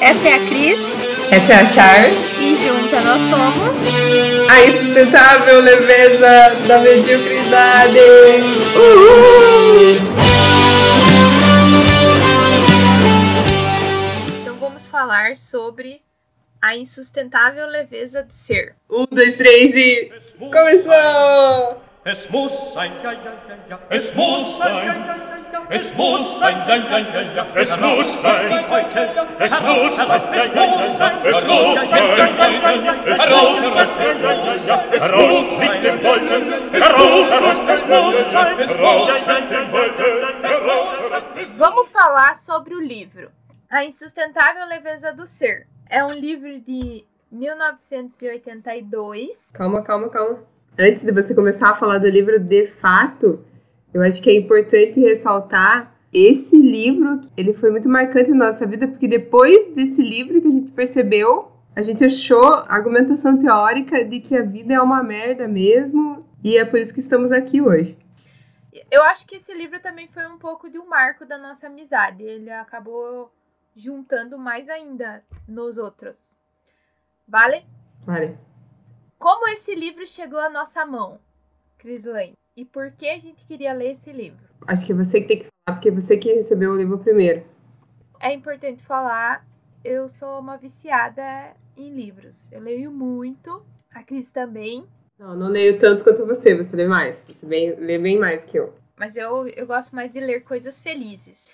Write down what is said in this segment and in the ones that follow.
Essa é a Cris. Essa é a Char. E junta nós somos a insustentável leveza da mediocridade. Uhul! Então vamos falar sobre a insustentável leveza do ser. Um, dois, três e. Começou! Es muss sein, ja, ja, ja, ja. Es muss sein, ja, ja, ja, ja. Es muss sein, ja, ja, ja, ja. Es muss sein heute. Es muss sein, ja, ja, ja, ja. Es muss sein, ja, ja, ja, ja. Heraus, heraus, heraus, ja. Heraus mit dem Wolken. Heraus, heraus, es muss sein. Heraus mit dem Wolken. Heraus. Vamos falar sobre o livro A Insustentável Leveza do Ser. É um livro de 1982. Calma, calma, calma antes de você começar a falar do livro de fato, eu acho que é importante ressaltar esse livro, ele foi muito marcante na nossa vida, porque depois desse livro que a gente percebeu, a gente achou argumentação teórica de que a vida é uma merda mesmo, e é por isso que estamos aqui hoje. Eu acho que esse livro também foi um pouco de um marco da nossa amizade. Ele acabou juntando mais ainda nos outros. Vale? Vale. Como esse livro chegou à nossa mão, Cris Lane? E por que a gente queria ler esse livro? Acho que é você que tem que falar, porque é você que recebeu o livro primeiro. É importante falar, eu sou uma viciada em livros. Eu leio muito, a Cris também. Não, não leio tanto quanto você, você lê mais. Você bem, lê bem mais que eu. Mas eu, eu gosto mais de ler coisas felizes.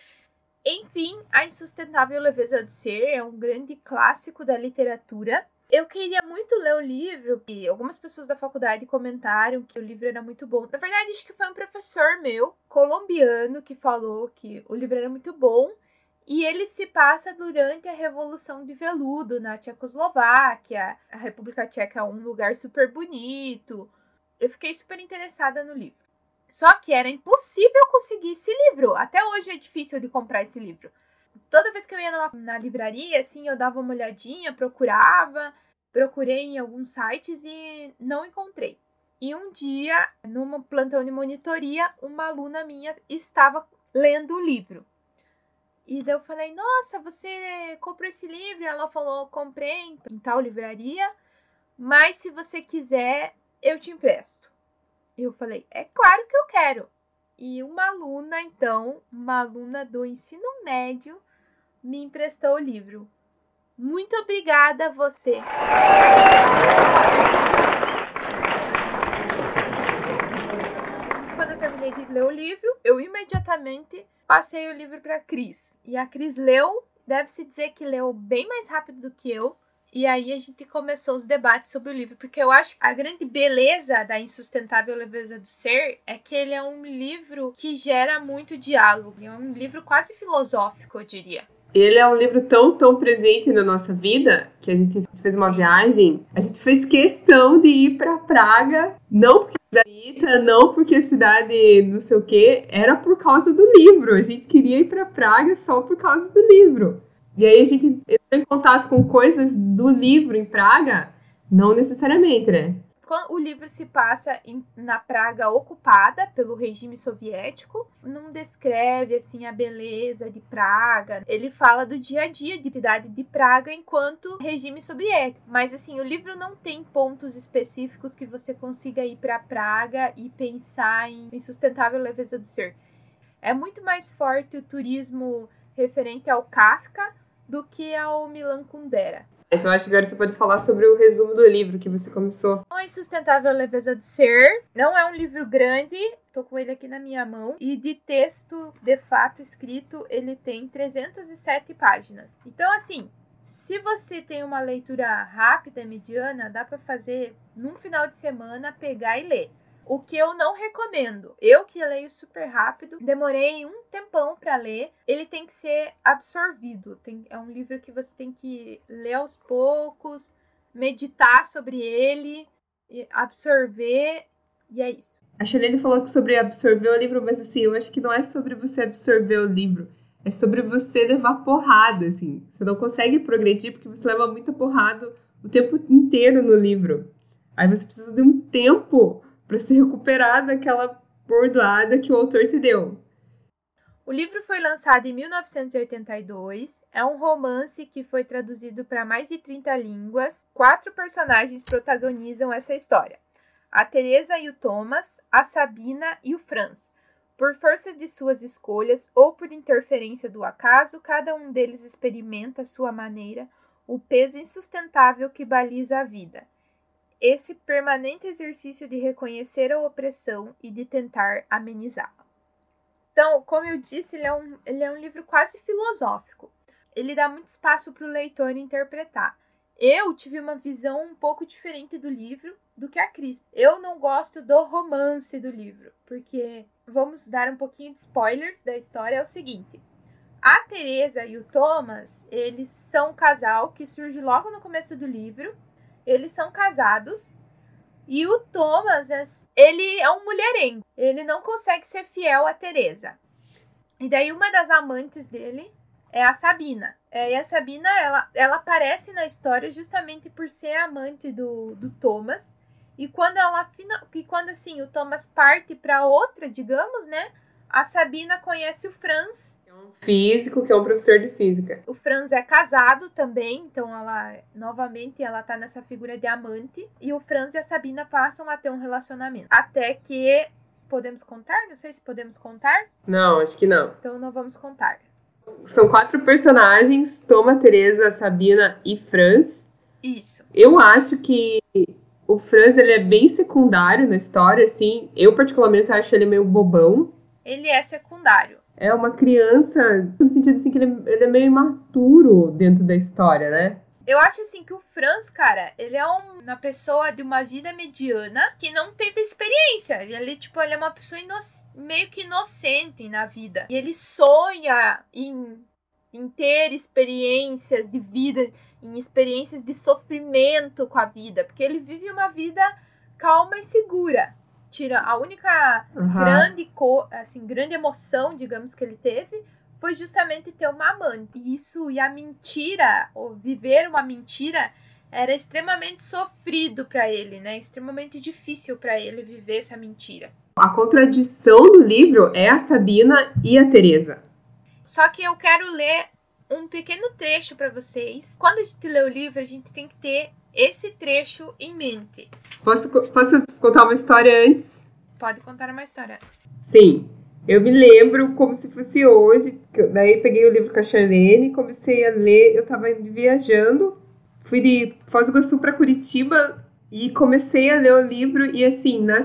Enfim, A Insustentável Leveza do Ser é um grande clássico da literatura eu queria muito ler o livro e algumas pessoas da faculdade comentaram que o livro era muito bom. Na verdade, acho que foi um professor meu, colombiano, que falou que o livro era muito bom. E ele se passa durante a Revolução de Veludo na Tchecoslováquia. A República Tcheca é um lugar super bonito. Eu fiquei super interessada no livro. Só que era impossível conseguir esse livro. Até hoje é difícil de comprar esse livro toda vez que eu ia numa, na livraria, assim, eu dava uma olhadinha, procurava, procurei em alguns sites e não encontrei. E um dia, numa plantão de monitoria, uma aluna minha estava lendo o livro. E daí eu falei, nossa, você comprou esse livro? Ela falou, comprei em tal livraria, mas se você quiser, eu te empresto. Eu falei, é claro que eu quero. E uma aluna, então, uma aluna do ensino médio, me emprestou o livro. Muito obrigada a você. Quando eu terminei de ler o livro, eu imediatamente passei o livro para a Cris. E a Cris leu, deve-se dizer que leu bem mais rápido do que eu. E aí a gente começou os debates sobre o livro, porque eu acho que a grande beleza da Insustentável Leveza do Ser é que ele é um livro que gera muito diálogo. É um livro quase filosófico, eu diria. Ele é um livro tão, tão presente na nossa vida que a gente fez uma viagem. A gente fez questão de ir para Praga, não porque Anitta, não porque cidade não sei o que, era por causa do livro. A gente queria ir para Praga só por causa do livro. E aí a gente entrou em contato com coisas do livro em Praga, não necessariamente, né? O livro se passa em, na Praga ocupada pelo regime soviético, não descreve assim a beleza de Praga. Ele fala do dia a dia de cidade de Praga enquanto regime soviético. Mas assim, o livro não tem pontos específicos que você consiga ir para Praga e pensar em sustentável leveza do ser. É muito mais forte o turismo referente ao Kafka do que ao Milan Kundera. Então acho que agora você pode falar sobre o resumo do livro que você começou. A Insustentável Leveza do Ser não é um livro grande, tô com ele aqui na minha mão, e de texto, de fato, escrito, ele tem 307 páginas. Então, assim, se você tem uma leitura rápida, mediana, dá para fazer num final de semana, pegar e ler. O que eu não recomendo. Eu que leio super rápido, demorei um tempão para ler. Ele tem que ser absorvido. Tem, é um livro que você tem que ler aos poucos, meditar sobre ele, absorver, e é isso. A Chalene falou que sobre absorver o livro, mas assim, eu acho que não é sobre você absorver o livro. É sobre você levar porrada, assim. Você não consegue progredir porque você leva muita porrada o tempo inteiro no livro. Aí você precisa de um tempo para se recuperar daquela bordoada que o autor te deu. O livro foi lançado em 1982. É um romance que foi traduzido para mais de 30 línguas. Quatro personagens protagonizam essa história: a Teresa e o Thomas, a Sabina e o Franz. Por força de suas escolhas ou por interferência do acaso, cada um deles experimenta à sua maneira o peso insustentável que baliza a vida. Esse permanente exercício de reconhecer a opressão e de tentar amenizá-la. Então, como eu disse, ele é um, ele é um livro quase filosófico. Ele dá muito espaço para o leitor interpretar. Eu tive uma visão um pouco diferente do livro do que a Cris. Eu não gosto do romance do livro, porque vamos dar um pouquinho de spoilers da história. É o seguinte: a Teresa e o Thomas, eles são um casal que surge logo no começo do livro. Eles são casados e o Thomas, ele é um mulherengo. Ele não consegue ser fiel a Teresa. E daí uma das amantes dele é a Sabina. É, e a Sabina, ela, ela aparece na história justamente por ser amante do, do Thomas. E quando ela e quando assim o Thomas parte para outra, digamos, né? A Sabina conhece o Franz um físico que é um professor de física. O Franz é casado também, então ela novamente ela tá nessa figura de amante e o Franz e a Sabina passam a ter um relacionamento. Até que podemos contar? Não sei se podemos contar. Não, acho que não. Então não vamos contar. São quatro personagens: Toma, Teresa, Sabina e Franz. Isso. Eu acho que o Franz ele é bem secundário na história, assim. Eu particularmente acho ele meio bobão. Ele é secundário é uma criança, no sentido assim que ele, ele é meio imaturo dentro da história, né? Eu acho assim que o Franz, cara, ele é um, uma pessoa de uma vida mediana que não teve experiência. Ele, tipo, ele é uma pessoa meio que inocente na vida. E ele sonha em, em ter experiências de vida, em experiências de sofrimento com a vida. Porque ele vive uma vida calma e segura tira a única uhum. grande assim grande emoção digamos que ele teve foi justamente ter uma amante. Isso e a mentira ou viver uma mentira era extremamente sofrido para ele né? Extremamente difícil para ele viver essa mentira. A contradição do livro é a Sabina e a Teresa. Só que eu quero ler um pequeno trecho para vocês. Quando a gente lê o livro a gente tem que ter esse trecho em mente. Posso, posso contar uma história antes? Pode contar uma história. Sim. Eu me lembro como se fosse hoje. Daí peguei o livro com a Charlene, comecei a ler. Eu estava viajando, fui de Foz do Iguaçu para Curitiba e comecei a ler o livro. E assim, na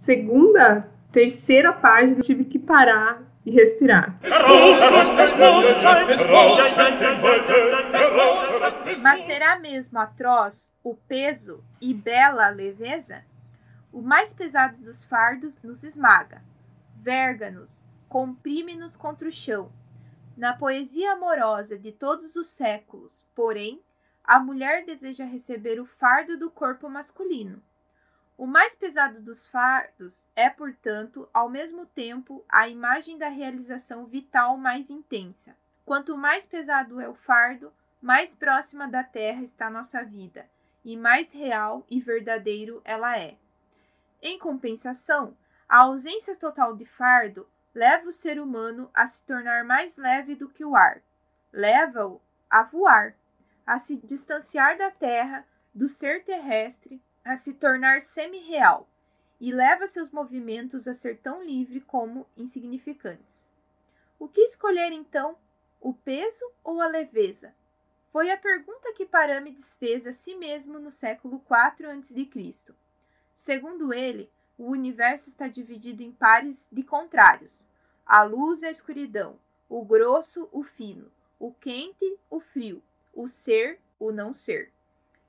segunda, terceira página, tive que parar e respirar. Mas será mesmo atroz o peso e bela leveza? O mais pesado dos fardos nos esmaga, verga-nos, comprime-nos contra o chão. Na poesia amorosa de todos os séculos, porém, a mulher deseja receber o fardo do corpo masculino o mais pesado dos fardos é, portanto, ao mesmo tempo, a imagem da realização vital mais intensa. Quanto mais pesado é o fardo, mais próxima da terra está nossa vida, e mais real e verdadeiro ela é. Em compensação, a ausência total de fardo leva o ser humano a se tornar mais leve do que o ar, leva-o a voar, a se distanciar da terra, do ser terrestre, a se tornar semi-real e leva seus movimentos a ser tão livre como insignificantes. O que escolher então, o peso ou a leveza? Foi a pergunta que Parâmides fez a si mesmo no século IV a.C. Segundo ele, o universo está dividido em pares de contrários: a luz e a escuridão, o grosso, o fino, o quente, o frio, o ser, o não ser.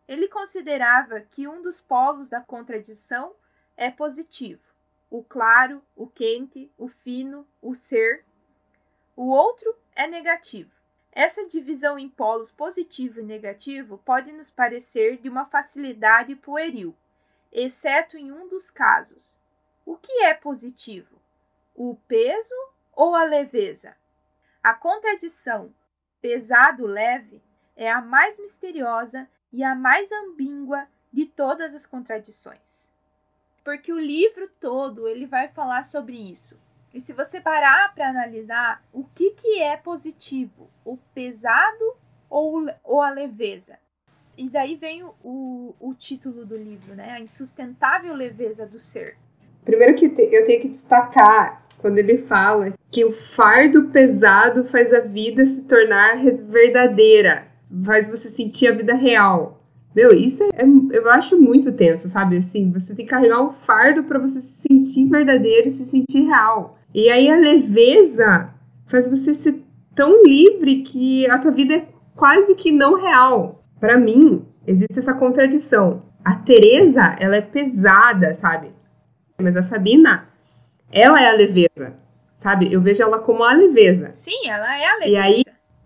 Ele considerava que um dos polos da contradição é positivo, o claro, o quente, o fino, o ser. O outro é negativo. Essa divisão em polos positivo e negativo pode nos parecer de uma facilidade pueril, exceto em um dos casos. O que é positivo? O peso ou a leveza? A contradição pesado-leve é a mais misteriosa e a mais ambígua de todas as contradições. porque o livro todo ele vai falar sobre isso. E se você parar para analisar o que, que é positivo, o pesado ou, ou a leveza? E daí vem o, o, o título do livro, né? A insustentável leveza do ser. Primeiro que eu tenho que destacar quando ele fala que o fardo pesado faz a vida se tornar verdadeira, faz você sentir a vida real. Meu, isso é, é, eu acho muito tenso, sabe? Assim, você tem que carregar um fardo para você se sentir verdadeiro e se sentir real. E aí a leveza faz você ser tão livre que a tua vida é quase que não real. Para mim, existe essa contradição. A Teresa, ela é pesada, sabe? Mas a Sabina, ela é a leveza, sabe? Eu vejo ela como a leveza. Sim, ela é a leveza. E aí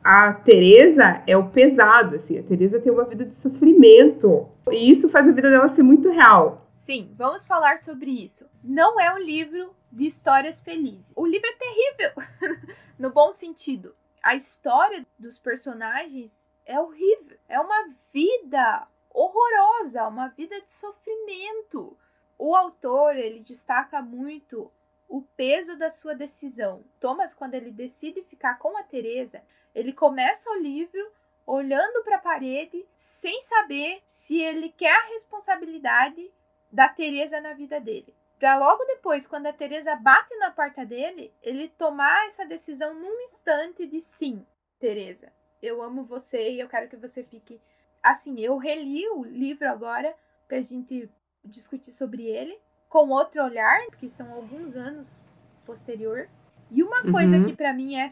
a Teresa é o pesado, assim. A Teresa tem uma vida de sofrimento. E isso faz a vida dela ser muito real. Sim, vamos falar sobre isso. Não é um livro de histórias felizes. O livro é terrível, no bom sentido. A história dos personagens é horrível. É uma vida horrorosa, uma vida de sofrimento. O autor, ele destaca muito o peso da sua decisão. Thomas, quando ele decide ficar com a Teresa, ele começa o livro olhando para a parede sem saber se ele quer a responsabilidade da Teresa na vida dele. Para logo depois, quando a Teresa bate na porta dele, ele tomar essa decisão num instante de sim, Teresa, eu amo você e eu quero que você fique assim, eu reli o livro agora pra gente discutir sobre ele com outro olhar, que são alguns anos posterior. E uma coisa uhum. que para mim é,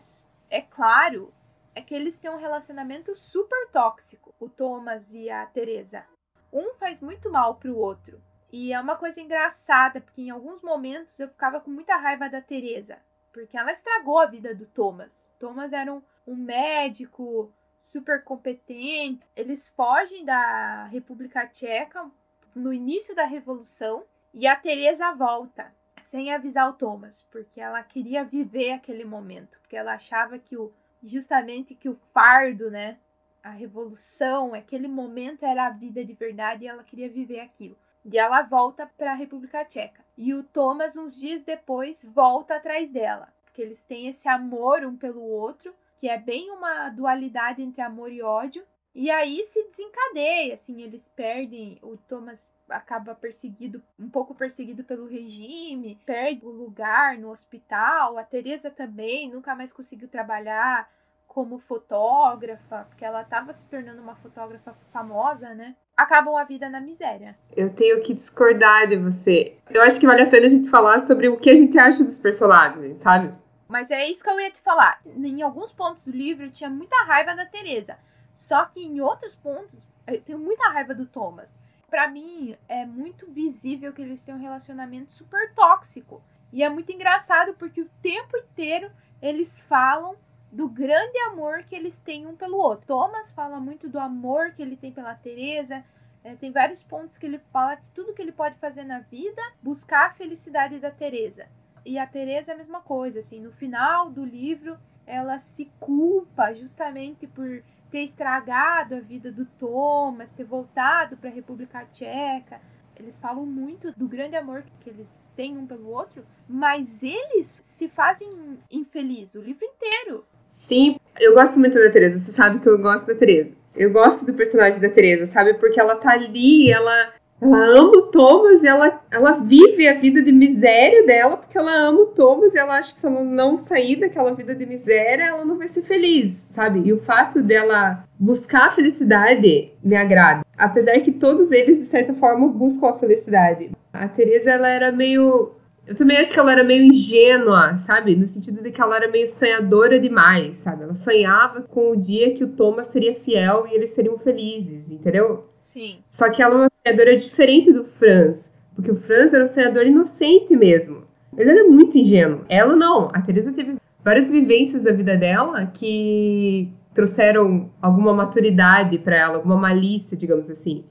é claro é que eles têm um relacionamento super tóxico, o Thomas e a Teresa. Um faz muito mal pro outro. E é uma coisa engraçada, porque em alguns momentos eu ficava com muita raiva da Teresa, porque ela estragou a vida do Thomas. Thomas era um, um médico super competente. Eles fogem da República Tcheca no início da Revolução e a Teresa volta sem avisar o Thomas, porque ela queria viver aquele momento, porque ela achava que o justamente que o fardo, né? A revolução, aquele momento era a vida de verdade e ela queria viver aquilo. E ela volta para a República Tcheca. E o Thomas, uns dias depois, volta atrás dela. Porque eles têm esse amor um pelo outro, que é bem uma dualidade entre amor e ódio. E aí se desencadeia, assim, eles perdem, o Thomas acaba perseguido, um pouco perseguido pelo regime, perde o lugar no hospital. A Teresa também nunca mais conseguiu trabalhar como fotógrafa, porque ela estava se tornando uma fotógrafa famosa, né? Acabam a vida na miséria. Eu tenho que discordar de você. Eu acho que vale a pena a gente falar sobre o que a gente acha dos personagens, sabe? Mas é isso que eu ia te falar. Em alguns pontos do livro eu tinha muita raiva da Teresa. Só que em outros pontos eu tenho muita raiva do Thomas para mim é muito visível que eles têm um relacionamento super tóxico. E é muito engraçado porque o tempo inteiro eles falam do grande amor que eles têm um pelo outro. Thomas fala muito do amor que ele tem pela Teresa. É, tem vários pontos que ele fala que tudo que ele pode fazer na vida, buscar a felicidade da Teresa. E a Teresa é a mesma coisa, assim, no final do livro, ela se culpa justamente por ter estragado a vida do Thomas, ter voltado para a República Tcheca. Eles falam muito do grande amor que eles têm um pelo outro, mas eles se fazem infelizes o livro inteiro. Sim, eu gosto muito da Teresa. Você sabe que eu gosto da Teresa. Eu gosto do personagem da Teresa, sabe? Porque ela tá ali, ela ela ama o Thomas e ela, ela vive a vida de miséria dela porque ela ama o Thomas e ela acha que se ela não sair daquela vida de miséria, ela não vai ser feliz, sabe? E o fato dela buscar a felicidade me agrada. Apesar que todos eles, de certa forma, buscam a felicidade. A Teresa, ela era meio. Eu também acho que ela era meio ingênua, sabe? No sentido de que ela era meio sonhadora demais, sabe? Ela sonhava com o dia que o Thomas seria fiel e eles seriam felizes, entendeu? Sim. Só que ela é uma sonhadora diferente do Franz. Porque o Franz era um sonhador inocente mesmo. Ele era muito ingênuo. Ela não. A Teresa teve várias vivências da vida dela que trouxeram alguma maturidade para ela, alguma malícia, digamos assim.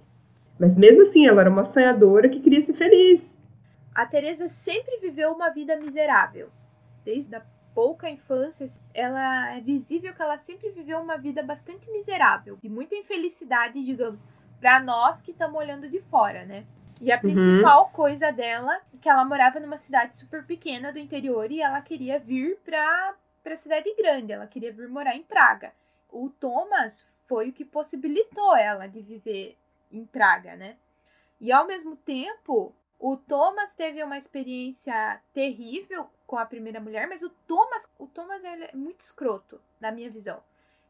Mas mesmo assim, ela era uma sonhadora que queria ser feliz. A Teresa sempre viveu uma vida miserável. Desde a pouca infância, ela é visível que ela sempre viveu uma vida bastante miserável, de muita infelicidade, digamos para nós que estamos olhando de fora, né? E a principal uhum. coisa dela é que ela morava numa cidade super pequena do interior e ela queria vir pra, pra cidade grande, ela queria vir morar em Praga. O Thomas foi o que possibilitou ela de viver em Praga, né? E ao mesmo tempo, o Thomas teve uma experiência terrível com a primeira mulher, mas o Thomas, o Thomas é muito escroto, na minha visão.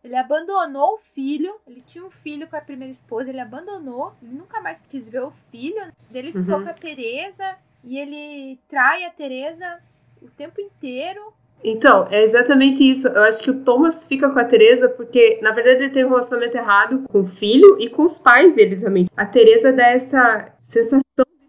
Ele abandonou o filho, ele tinha um filho com a primeira esposa, ele abandonou, ele nunca mais quis ver o filho. Ele uhum. ficou com a Teresa e ele trai a Teresa o tempo inteiro. Então, é exatamente isso. Eu acho que o Thomas fica com a Teresa porque, na verdade, ele teve um relacionamento errado com o filho e com os pais dele também. A Teresa dá essa sensação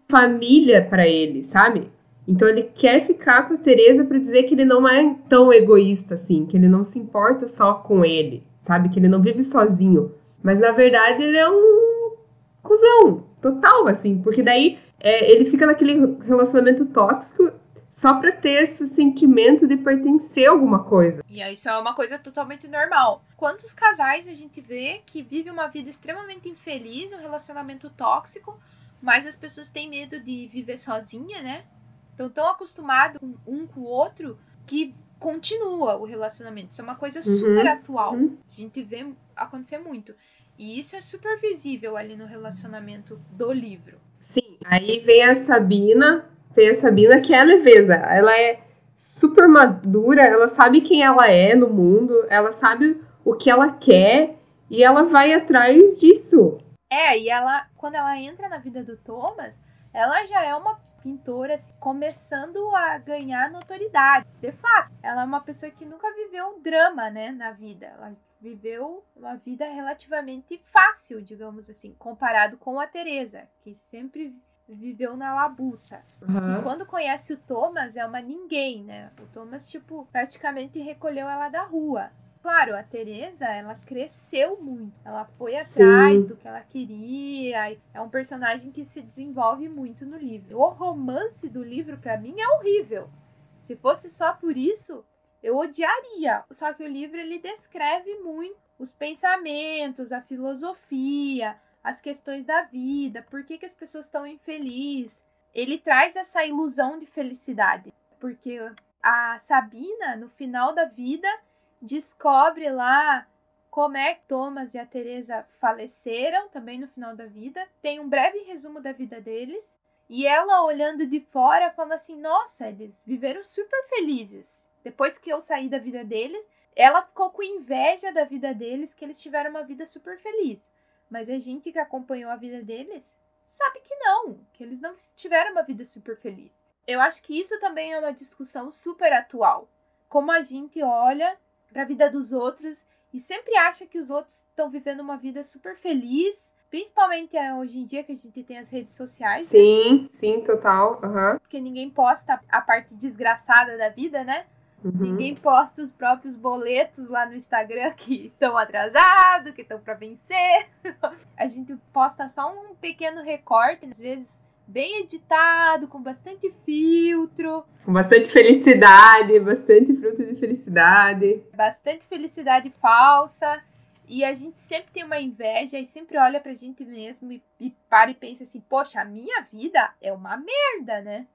família para ele, sabe? Então ele quer ficar com a Teresa para dizer que ele não é tão egoísta assim, que ele não se importa só com ele, sabe? Que ele não vive sozinho. Mas na verdade ele é um cuzão total, assim, porque daí é, ele fica naquele relacionamento tóxico só pra ter esse sentimento de pertencer a alguma coisa. E isso é uma coisa totalmente normal. Quantos casais a gente vê que vive uma vida extremamente infeliz, um relacionamento tóxico, mas as pessoas têm medo de viver sozinha, né? Estão tão acostumados um com o outro que continua o relacionamento. Isso é uma coisa uhum. super atual. Uhum. A gente vê acontecer muito. E isso é super visível ali no relacionamento do livro. Sim, aí vem a Sabina, vem a Sabina que é a leveza. Ela é super madura, ela sabe quem ela é no mundo, ela sabe o que ela quer e ela vai atrás disso. É, e ela, quando ela entra na vida do Thomas, ela já é uma pintora assim, começando a ganhar notoriedade. De fato, ela é uma pessoa que nunca viveu um drama, né, na vida. Ela viveu uma vida relativamente fácil, digamos assim, comparado com a Teresa, que sempre viveu na labuta. Uhum. E quando conhece o Thomas, é uma ninguém, né? O Thomas, tipo, praticamente recolheu ela da rua claro, a Teresa, ela cresceu muito. Ela foi Sim. atrás do que ela queria. É um personagem que se desenvolve muito no livro. O romance do livro, para mim, é horrível. Se fosse só por isso, eu odiaria. Só que o livro ele descreve muito os pensamentos, a filosofia, as questões da vida, por que, que as pessoas estão infelizes. Ele traz essa ilusão de felicidade, porque a Sabina, no final da vida, descobre lá como é que Thomas e a Teresa faleceram também no final da vida. Tem um breve resumo da vida deles. E ela olhando de fora fala assim: "Nossa, eles viveram super felizes. Depois que eu saí da vida deles, ela ficou com inveja da vida deles, que eles tiveram uma vida super feliz. Mas a gente que acompanhou a vida deles sabe que não, que eles não tiveram uma vida super feliz. Eu acho que isso também é uma discussão super atual. Como a gente olha para a vida dos outros e sempre acha que os outros estão vivendo uma vida super feliz, principalmente é, hoje em dia que a gente tem as redes sociais. Sim, né? sim, total. Uhum. Porque ninguém posta a parte desgraçada da vida, né? Uhum. Ninguém posta os próprios boletos lá no Instagram que estão atrasados, que estão para vencer. a gente posta só um pequeno recorte, às vezes bem editado, com bastante filtro. Com bastante felicidade, bastante fruto de felicidade. Bastante felicidade falsa. E a gente sempre tem uma inveja e sempre olha pra gente mesmo e, e para e pensa assim, poxa, a minha vida é uma merda, né?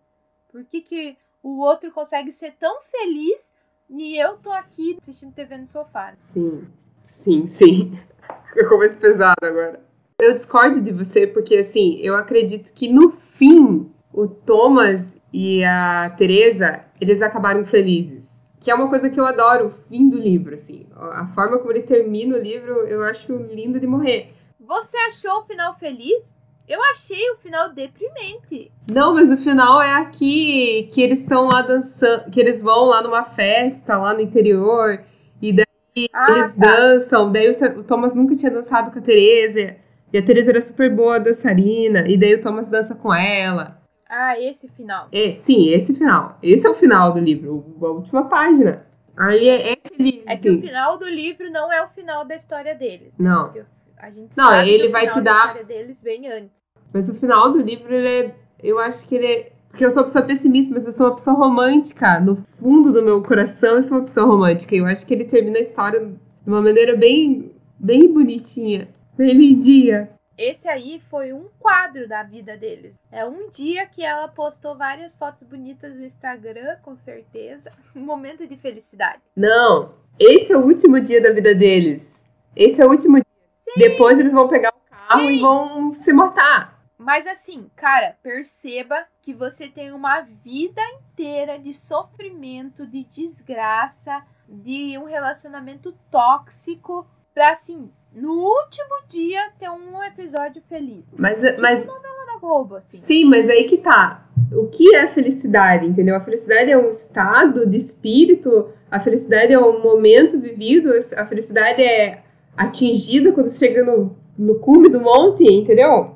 Por que, que o outro consegue ser tão feliz e eu tô aqui assistindo TV no sofá? Sim, sim, sim. Ficou muito pesado agora eu discordo de você porque, assim, eu acredito que no fim, o Thomas e a Teresa, eles acabaram felizes. Que é uma coisa que eu adoro, o fim do livro, assim. A forma como ele termina o livro, eu acho lindo de morrer. Você achou o final feliz? Eu achei o final deprimente. Não, mas o final é aqui que eles estão lá dançando, que eles vão lá numa festa lá no interior e daí ah, eles tá. dançam. Daí o Thomas nunca tinha dançado com a Teresa. E a Teresa era super boa dançarina, e daí o Thomas dança com ela. Ah, esse final. É, sim, esse final. Esse é o final do livro, a última página. Aí é, é feliz. É que o final do livro não é o final da história deles. Né? Não. a gente não, sabe ele vai te dar. A história deles bem antes. Mas o final do livro, ele é. Eu acho que ele é. Porque eu sou uma pessoa pessimista, mas eu sou uma pessoa romântica. No fundo do meu coração, eu sou uma pessoa romântica. E eu acho que ele termina a história de uma maneira bem, bem bonitinha. Bem lindinha. Esse aí foi um quadro da vida deles. É um dia que ela postou várias fotos bonitas no Instagram, com certeza. Um momento de felicidade. Não, esse é o último dia da vida deles. Esse é o último dia. Sim. Depois eles vão pegar o carro Sim. e vão se matar. Mas assim, cara, perceba que você tem uma vida inteira de sofrimento, de desgraça, de um relacionamento tóxico pra assim, no último dia ter um episódio feliz. Mas, tipo mas novela da Globo, assim. Sim, mas aí que tá. O que é felicidade, entendeu? A felicidade é um estado de espírito, a felicidade é um momento vivido, a felicidade é atingida quando você chega no, no cume do monte, entendeu?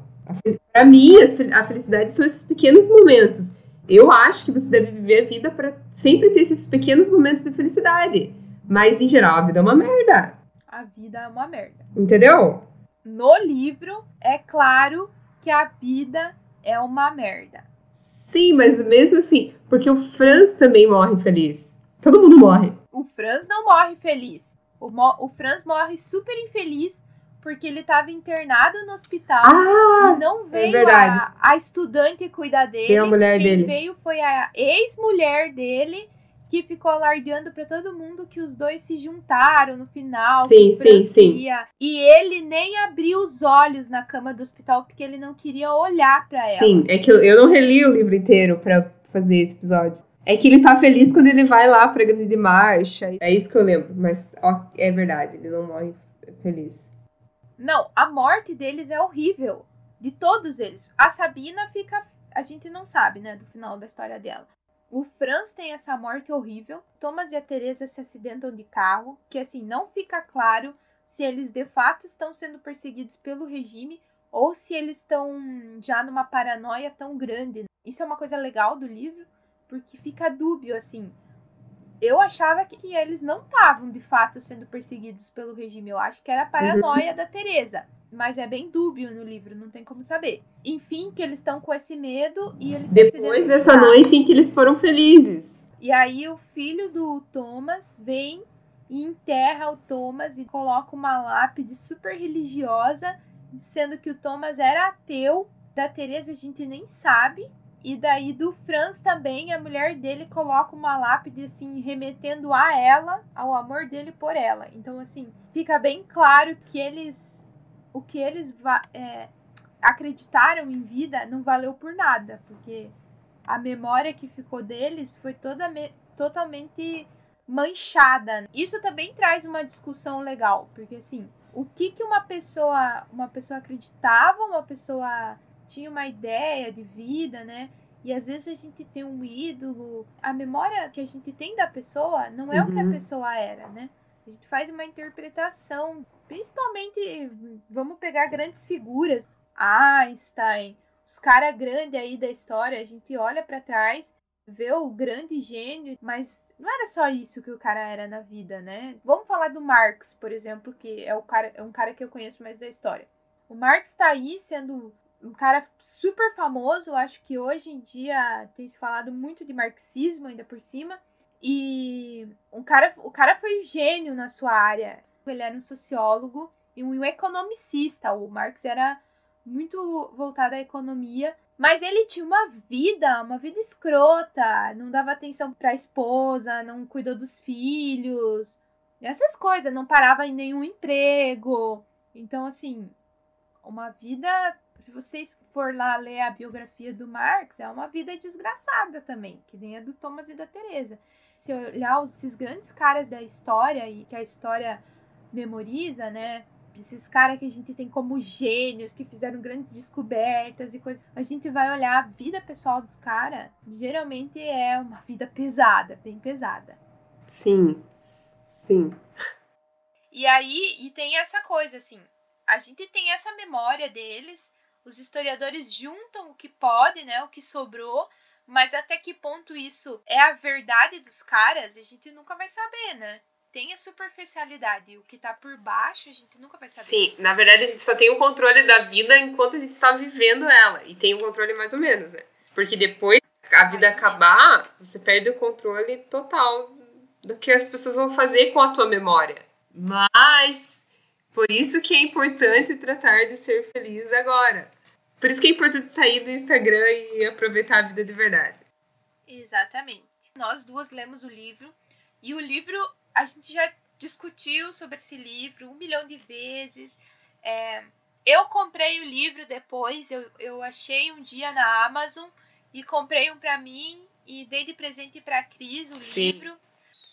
Para mim, a felicidade são esses pequenos momentos. Eu acho que você deve viver a vida para sempre ter esses pequenos momentos de felicidade. Mas, em geral, a vida é uma merda. A vida é uma merda. Entendeu? No livro, é claro que a vida é uma merda. Sim, mas mesmo assim, porque o Franz também morre feliz. Todo mundo morre. O Franz não morre feliz. O, Mo o Franz morre super infeliz porque ele estava internado no hospital ah, e não é veio é a, a, estudante cuidar dele. a mulher Quem dele. veio foi a ex-mulher dele que ficou alardeando para todo mundo que os dois se juntaram no final. Sim, sim, sim. E ele nem abriu os olhos na cama do hospital porque ele não queria olhar para ela. Sim, é que eu, eu não reli o livro inteiro para fazer esse episódio. É que ele tá feliz quando ele vai lá pra grande marcha. É isso que eu lembro, mas ó, é verdade, ele não morre feliz. Não, a morte deles é horrível. De todos eles. A Sabina fica. A gente não sabe, né, do final da história dela. O Franz tem essa morte horrível. Thomas e a Teresa se acidentam de carro, que assim não fica claro se eles de fato estão sendo perseguidos pelo regime ou se eles estão já numa paranoia tão grande. Isso é uma coisa legal do livro, porque fica dúbio assim eu achava que eles não estavam de fato sendo perseguidos pelo regime. Eu acho que era a paranoia uhum. da Teresa. Mas é bem dúbio no livro, não tem como saber. Enfim, que eles estão com esse medo e eles Depois dessa noite em que eles foram felizes. E aí o filho do Thomas vem e enterra o Thomas e coloca uma lápide super religiosa, sendo que o Thomas era ateu. Da Teresa a gente nem sabe, e daí do Franz também, a mulher dele coloca uma lápide assim, remetendo a ela, ao amor dele por ela. Então, assim, fica bem claro que eles. O que eles é, acreditaram em vida não valeu por nada, porque a memória que ficou deles foi toda totalmente manchada. Isso também traz uma discussão legal, porque assim, o que que uma pessoa, uma pessoa acreditava, uma pessoa tinha uma ideia de vida, né? E às vezes a gente tem um ídolo, a memória que a gente tem da pessoa não é uhum. o que a uhum. pessoa era, né? A gente faz uma interpretação, principalmente, vamos pegar grandes figuras, Einstein, os caras grandes aí da história, a gente olha para trás, vê o grande gênio, mas não era só isso que o cara era na vida, né? Vamos falar do Marx, por exemplo, que é o cara, é um cara que eu conheço mais da história. O Marx está aí sendo um cara super famoso. Acho que hoje em dia tem se falado muito de marxismo ainda por cima. E um cara, o cara foi gênio na sua área. Ele era um sociólogo e um economicista. O Marx era muito voltado à economia, mas ele tinha uma vida, uma vida escrota, não dava atenção para a esposa, não cuidou dos filhos, essas coisas, não parava em nenhum emprego. Então, assim, uma vida se vocês for lá ler a biografia do Marx, é uma vida desgraçada também, que nem a do Thomas e da Teresa. Se olhar esses grandes caras da história e que a história memoriza, né? Esses caras que a gente tem como gênios, que fizeram grandes descobertas e coisas. A gente vai olhar a vida pessoal dos caras, geralmente é uma vida pesada, bem pesada. Sim, sim. E aí, e tem essa coisa, assim, a gente tem essa memória deles, os historiadores juntam o que pode, né, o que sobrou, mas até que ponto isso é a verdade dos caras, a gente nunca vai saber, né? Tem a superficialidade, o que tá por baixo a gente nunca vai saber. Sim, na verdade a gente só tem o controle da vida enquanto a gente está vivendo ela, e tem o controle mais ou menos, né? Porque depois a vida acabar, você perde o controle total do que as pessoas vão fazer com a tua memória. Mas Por isso que é importante tratar de ser feliz agora. Por isso que é importante sair do Instagram e aproveitar a vida de verdade. Exatamente. Nós duas lemos o livro e o livro a gente já discutiu sobre esse livro um milhão de vezes. É, eu comprei o livro depois, eu, eu achei um dia na Amazon e comprei um para mim e dei de presente para Cris o Sim. livro.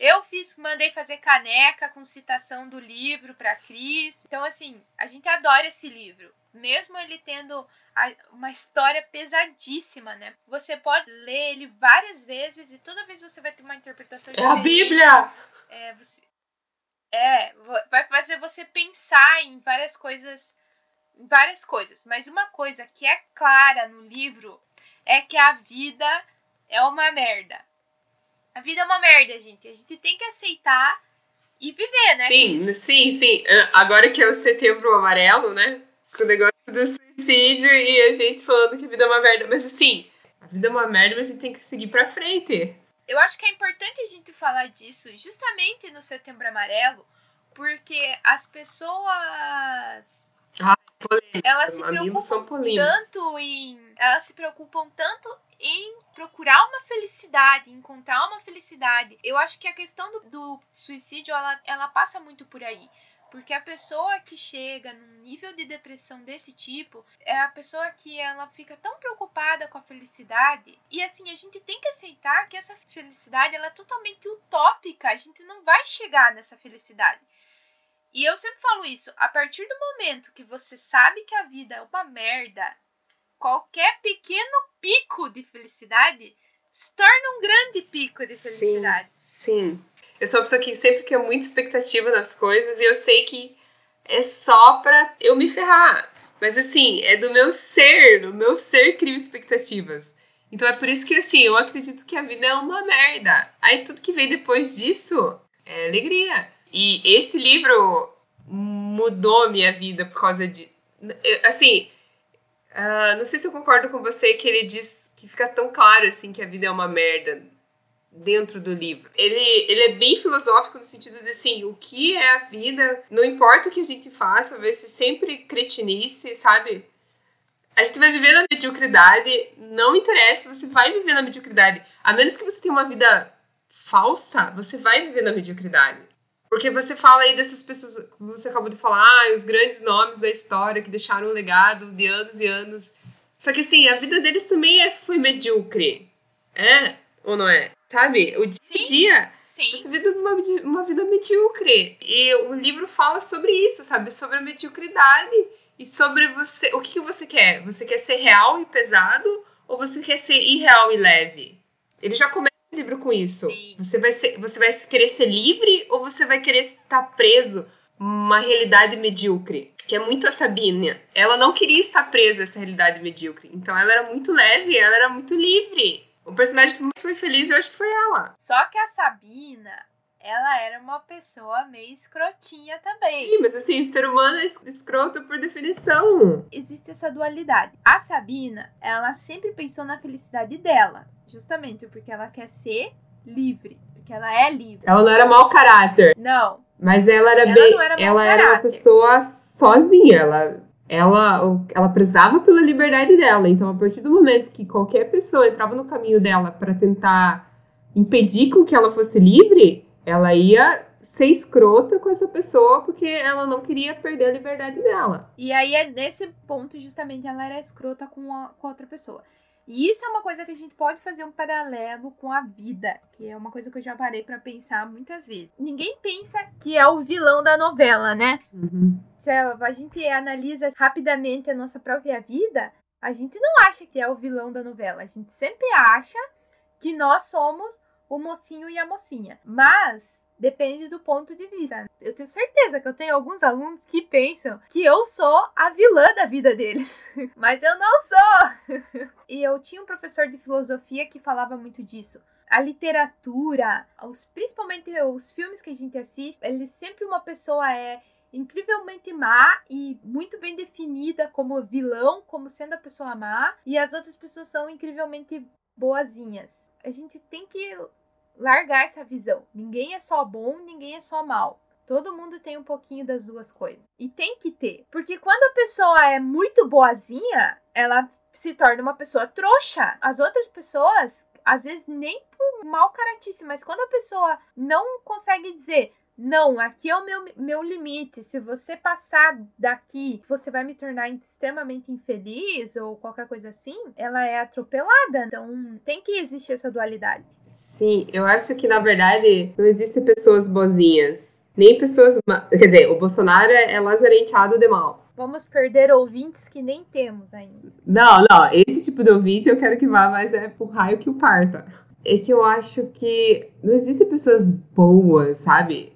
Eu fiz, mandei fazer caneca com citação do livro para Cris. Então assim, a gente adora esse livro, mesmo ele tendo uma história pesadíssima, né? Você pode ler ele várias vezes e toda vez você vai ter uma interpretação diferente. É a Bíblia. É, você, é, vai fazer você pensar em várias coisas, em várias coisas. Mas uma coisa que é clara no livro é que a vida é uma merda. A vida é uma merda, gente. A gente tem que aceitar e viver, né? Sim, sim, sim. Agora que é o setembro amarelo, né? O negócio do suicídio e a gente falando que a vida é uma merda. Mas assim, a vida é uma merda, mas a gente tem que seguir pra frente. Eu acho que é importante a gente falar disso justamente no Setembro Amarelo, porque as pessoas ah, polêmica. elas se preocupam tanto em elas se preocupam tanto em procurar uma felicidade, encontrar uma felicidade. Eu acho que a questão do, do suicídio ela, ela passa muito por aí. Porque a pessoa que chega num nível de depressão desse tipo é a pessoa que ela fica tão preocupada com a felicidade. E assim, a gente tem que aceitar que essa felicidade ela é totalmente utópica. A gente não vai chegar nessa felicidade. E eu sempre falo isso, a partir do momento que você sabe que a vida é uma merda, qualquer pequeno pico de felicidade se torna um grande pico de felicidade. Sim, sim. Eu sou uma pessoa que sempre quer muita expectativa nas coisas e eu sei que é só pra eu me ferrar. Mas assim, é do meu ser, do meu ser crio expectativas. Então é por isso que assim, eu acredito que a vida é uma merda. Aí tudo que vem depois disso é alegria. E esse livro mudou minha vida por causa de. Assim, uh, não sei se eu concordo com você que ele diz que fica tão claro assim que a vida é uma merda dentro do livro. Ele, ele é bem filosófico no sentido de assim, o que é a vida, não importa o que a gente faça, vai ser sempre cretinice, sabe? A gente vai viver na mediocridade, não interessa, você vai viver na mediocridade. A menos que você tenha uma vida falsa, você vai viver na mediocridade. Porque você fala aí dessas pessoas, como você acabou de falar, ah, os grandes nomes da história que deixaram um legado de anos e anos. Só que assim, a vida deles também é, foi medíocre. É ou não é? Sabe? O dia a dia. Sim. Você vive uma, uma vida medíocre. E o livro fala sobre isso, sabe? Sobre a mediocridade e sobre você. O que, que você quer? Você quer ser real e pesado ou você quer ser irreal e leve? Ele já começa o livro com isso. Sim. Você vai, ser, você vai querer ser livre ou você vai querer estar preso uma realidade medíocre? Que é muito a Sabina. Ela não queria estar presa a essa realidade medíocre. Então ela era muito leve, ela era muito livre. O personagem que mais foi feliz, eu acho que foi ela. Só que a Sabina, ela era uma pessoa meio escrotinha também. Sim, mas assim, o ser humano é escroto por definição. Existe essa dualidade. A Sabina, ela sempre pensou na felicidade dela, justamente porque ela quer ser livre, porque ela é livre. Ela não era mau caráter. Não. Mas ela era ela bem, era ela era uma pessoa sozinha, ela ela, ela precisava pela liberdade dela. Então, a partir do momento que qualquer pessoa entrava no caminho dela para tentar impedir com que ela fosse livre, ela ia ser escrota com essa pessoa porque ela não queria perder a liberdade dela. E aí é nesse ponto justamente ela era escrota com a, com a outra pessoa. E isso é uma coisa que a gente pode fazer um paralelo com a vida, que é uma coisa que eu já parei para pensar muitas vezes. Ninguém pensa que é o vilão da novela, né? Uhum se a gente analisa rapidamente a nossa própria vida, a gente não acha que é o vilão da novela. A gente sempre acha que nós somos o mocinho e a mocinha. Mas depende do ponto de vista. Eu tenho certeza que eu tenho alguns alunos que pensam que eu sou a vilã da vida deles. Mas eu não sou! e eu tinha um professor de filosofia que falava muito disso a literatura, os, principalmente os filmes que a gente assiste, ele sempre uma pessoa é incrivelmente má e muito bem definida como vilão, como sendo a pessoa má, e as outras pessoas são incrivelmente boazinhas. A gente tem que largar essa visão. Ninguém é só bom, ninguém é só mal. Todo mundo tem um pouquinho das duas coisas. E tem que ter. Porque quando a pessoa é muito boazinha, ela se torna uma pessoa trouxa. As outras pessoas, às vezes, nem por mal caratice, mas quando a pessoa não consegue dizer. Não, aqui é o meu, meu limite. Se você passar daqui, você vai me tornar extremamente infeliz ou qualquer coisa assim. Ela é atropelada. Então tem que existir essa dualidade. Sim, eu acho que na verdade não existem pessoas boazinhas. Nem pessoas. Quer dizer, o Bolsonaro é lazarenteado de mal. Vamos perder ouvintes que nem temos ainda. Não, não. Esse tipo de ouvinte eu quero que vá, mas é por raio que o parta. É que eu acho que não existem pessoas boas, sabe?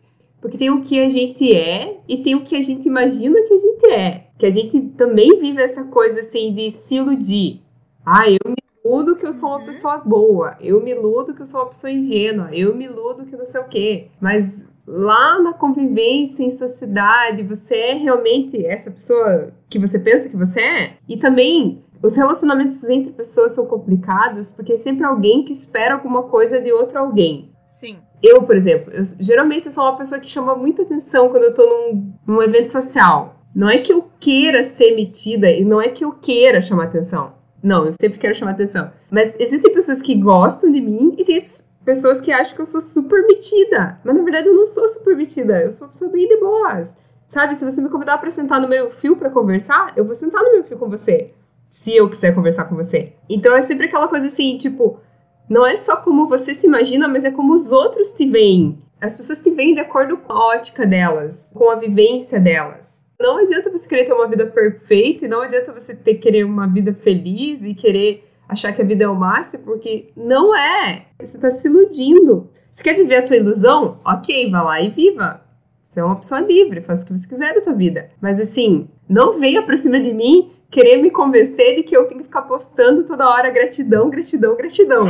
Porque tem o que a gente é e tem o que a gente imagina que a gente é. Que a gente também vive essa coisa assim de se iludir. Ah, eu me iludo que eu sou uma uhum. pessoa boa. Eu me iludo que eu sou uma pessoa ingênua. Eu me iludo que não sei o quê. Mas lá na convivência em sociedade, você é realmente essa pessoa que você pensa que você é? E também os relacionamentos entre pessoas são complicados porque é sempre alguém que espera alguma coisa de outro alguém. Sim. Eu, por exemplo, eu, geralmente eu sou uma pessoa que chama muita atenção quando eu tô num, num evento social. Não é que eu queira ser metida e não é que eu queira chamar atenção. Não, eu sempre quero chamar atenção. Mas existem pessoas que gostam de mim e tem pessoas que acham que eu sou super metida. Mas na verdade eu não sou super metida. Eu sou uma pessoa bem de boas. Sabe, se você me convidar para sentar no meu fio para conversar, eu vou sentar no meu fio com você. Se eu quiser conversar com você. Então é sempre aquela coisa assim, tipo, não é só como você se imagina, mas é como os outros te veem. As pessoas te veem de acordo com a ótica delas, com a vivência delas. Não adianta você querer ter uma vida perfeita e não adianta você ter querer uma vida feliz e querer achar que a vida é o máximo, porque não é. Você está se iludindo. Você quer viver a tua ilusão? Ok, vá lá e viva. Você é uma pessoa livre, faz o que você quiser da tua vida. Mas assim, não venha pra cima de mim querer me convencer de que eu tenho que ficar postando toda hora gratidão, gratidão, gratidão.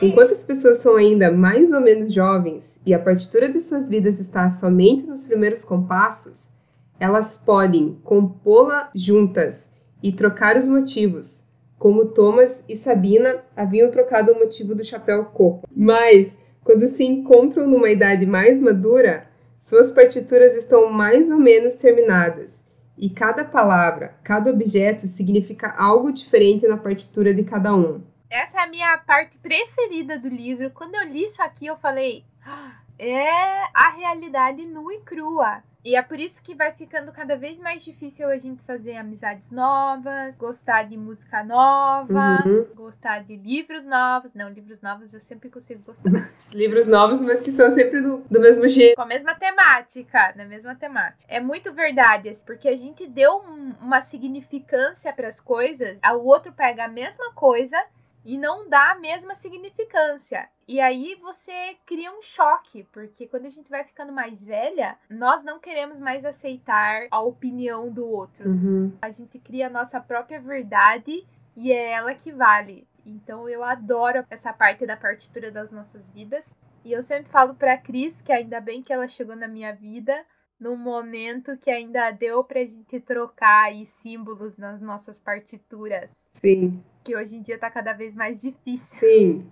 Enquanto as pessoas são ainda mais ou menos jovens e a partitura de suas vidas está somente nos primeiros compassos, elas podem compô-la juntas e trocar os motivos, como Thomas e Sabina haviam trocado o motivo do chapéu coco. Mas, quando se encontram numa idade mais madura, suas partituras estão mais ou menos terminadas, e cada palavra, cada objeto significa algo diferente na partitura de cada um. Essa é a minha parte preferida do livro. Quando eu li isso aqui, eu falei: ah, é a realidade nua e crua. E é por isso que vai ficando cada vez mais difícil a gente fazer amizades novas, gostar de música nova, uhum. gostar de livros novos. Não, livros novos eu sempre consigo gostar. livros novos, mas que são sempre do, do mesmo jeito. Com a mesma temática, na mesma temática. É muito verdade, assim, porque a gente deu um, uma significância para as coisas, o outro pega a mesma coisa e não dá a mesma significância. E aí você cria um choque, porque quando a gente vai ficando mais velha, nós não queremos mais aceitar a opinião do outro. Uhum. A gente cria a nossa própria verdade e é ela que vale. Então eu adoro essa parte da partitura das nossas vidas. E eu sempre falo pra Cris que ainda bem que ela chegou na minha vida num momento que ainda deu pra gente trocar aí símbolos nas nossas partituras. Sim que hoje em dia tá cada vez mais difícil. Sim.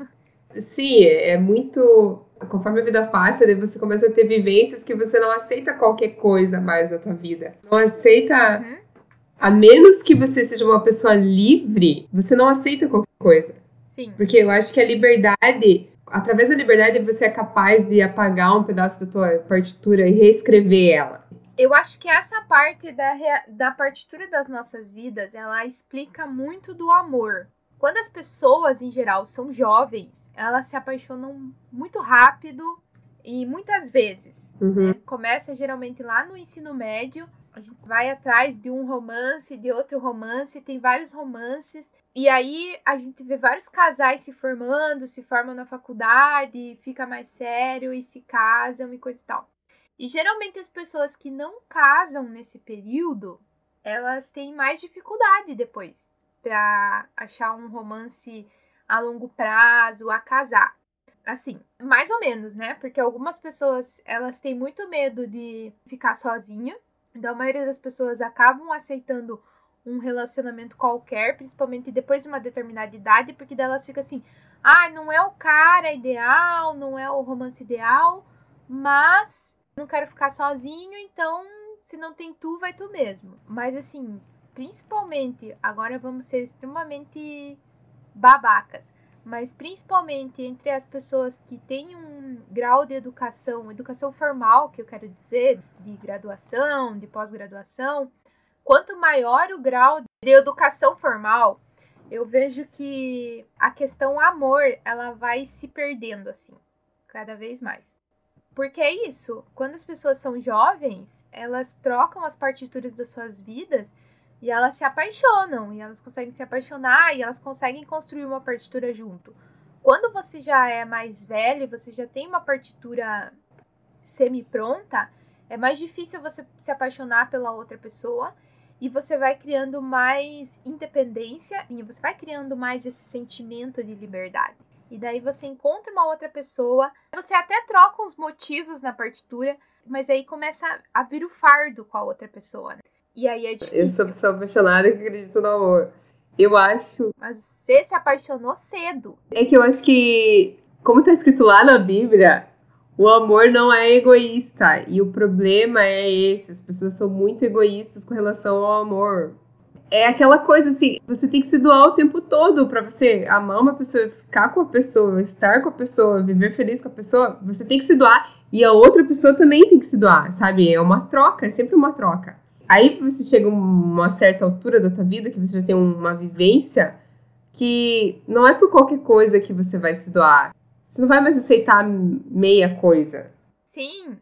Sim, é muito. Conforme a vida passa, você começa a ter vivências que você não aceita qualquer coisa mais na tua vida. Não aceita. Uhum. A menos que você seja uma pessoa livre, você não aceita qualquer coisa. Sim. Porque eu acho que a liberdade, através da liberdade, você é capaz de apagar um pedaço da tua partitura e reescrever ela. Eu acho que essa parte da, da partitura das nossas vidas, ela explica muito do amor. Quando as pessoas, em geral, são jovens, elas se apaixonam muito rápido e muitas vezes. Uhum. Né? Começa geralmente lá no ensino médio, a gente vai atrás de um romance, de outro romance, tem vários romances. E aí a gente vê vários casais se formando, se formam na faculdade, fica mais sério e se casam e coisa e tal. E geralmente as pessoas que não casam nesse período, elas têm mais dificuldade depois para achar um romance a longo prazo, a casar. Assim, mais ou menos, né? Porque algumas pessoas, elas têm muito medo de ficar sozinha. Então a maioria das pessoas acabam aceitando um relacionamento qualquer, principalmente depois de uma determinada idade, porque delas fica assim, ah, não é o cara ideal, não é o romance ideal, mas não quero ficar sozinho, então se não tem tu, vai tu mesmo. Mas assim, principalmente, agora vamos ser extremamente babacas, mas principalmente entre as pessoas que têm um grau de educação, educação formal, que eu quero dizer, de graduação, de pós-graduação, quanto maior o grau de educação formal, eu vejo que a questão amor, ela vai se perdendo assim, cada vez mais. Porque é isso, quando as pessoas são jovens, elas trocam as partituras das suas vidas e elas se apaixonam, e elas conseguem se apaixonar e elas conseguem construir uma partitura junto. Quando você já é mais velho, você já tem uma partitura semi-pronta, é mais difícil você se apaixonar pela outra pessoa e você vai criando mais independência e você vai criando mais esse sentimento de liberdade. E daí você encontra uma outra pessoa, você até troca os motivos na partitura, mas aí começa a vir o fardo com a outra pessoa. Né? E aí é difícil. Eu sou pessoa apaixonada que acredito no amor. Eu acho. Mas você se apaixonou cedo. É que eu acho que, como tá escrito lá na Bíblia, o amor não é egoísta. E o problema é esse: as pessoas são muito egoístas com relação ao amor. É aquela coisa assim, você tem que se doar o tempo todo para você amar uma pessoa, ficar com a pessoa, estar com a pessoa, viver feliz com a pessoa. Você tem que se doar e a outra pessoa também tem que se doar, sabe? É uma troca, é sempre uma troca. Aí você chega a uma certa altura da tua vida que você já tem uma vivência que não é por qualquer coisa que você vai se doar. Você não vai mais aceitar meia coisa. Sim,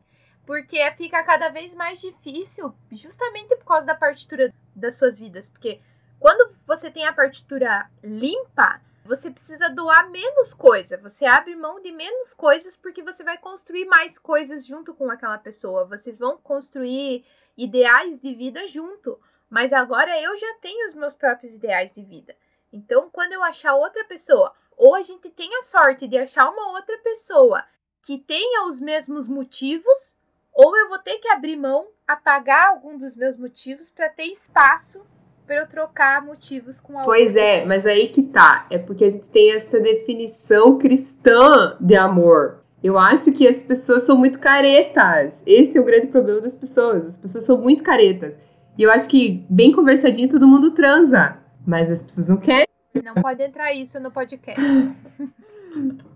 porque fica cada vez mais difícil, justamente por causa da partitura das suas vidas. Porque quando você tem a partitura limpa, você precisa doar menos coisa. Você abre mão de menos coisas porque você vai construir mais coisas junto com aquela pessoa. Vocês vão construir ideais de vida junto. Mas agora eu já tenho os meus próprios ideais de vida. Então, quando eu achar outra pessoa ou a gente tem a sorte de achar uma outra pessoa que tenha os mesmos motivos, ou eu vou ter que abrir mão, apagar algum dos meus motivos para ter espaço para eu trocar motivos com a Pois é, mas aí que tá. É porque a gente tem essa definição cristã de amor. Eu acho que as pessoas são muito caretas. Esse é o grande problema das pessoas. As pessoas são muito caretas. E eu acho que, bem conversadinho, todo mundo transa. Mas as pessoas não querem Não pode entrar isso no podcast.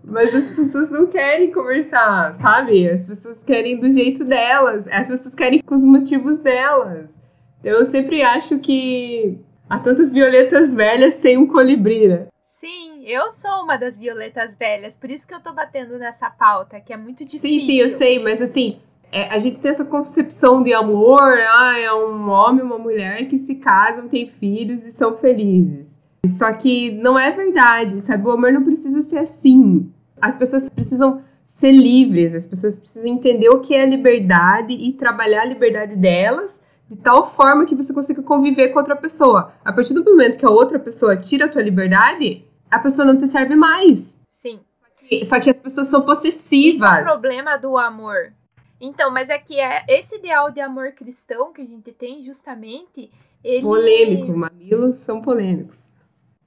Mas as pessoas não querem conversar, sabe? As pessoas querem do jeito delas. As pessoas querem com os motivos delas. Eu sempre acho que há tantas violetas velhas sem um colibri, né? Sim, eu sou uma das violetas velhas, por isso que eu tô batendo nessa pauta, que é muito difícil. Sim, sim, eu sei, mas assim, é, a gente tem essa concepção de amor, ah, é um homem e uma mulher que se casam, têm filhos e são felizes. Só que não é verdade, sabe? O amor não precisa ser assim. As pessoas precisam ser livres, as pessoas precisam entender o que é liberdade e trabalhar a liberdade delas de tal forma que você consiga conviver com outra pessoa. A partir do momento que a outra pessoa tira a tua liberdade, a pessoa não te serve mais. Sim. Só que as pessoas são Isso é possessivas. o problema do amor. Então, mas é que é esse ideal de amor cristão que a gente tem, justamente, ele... Polêmico, mamilos são polêmicos.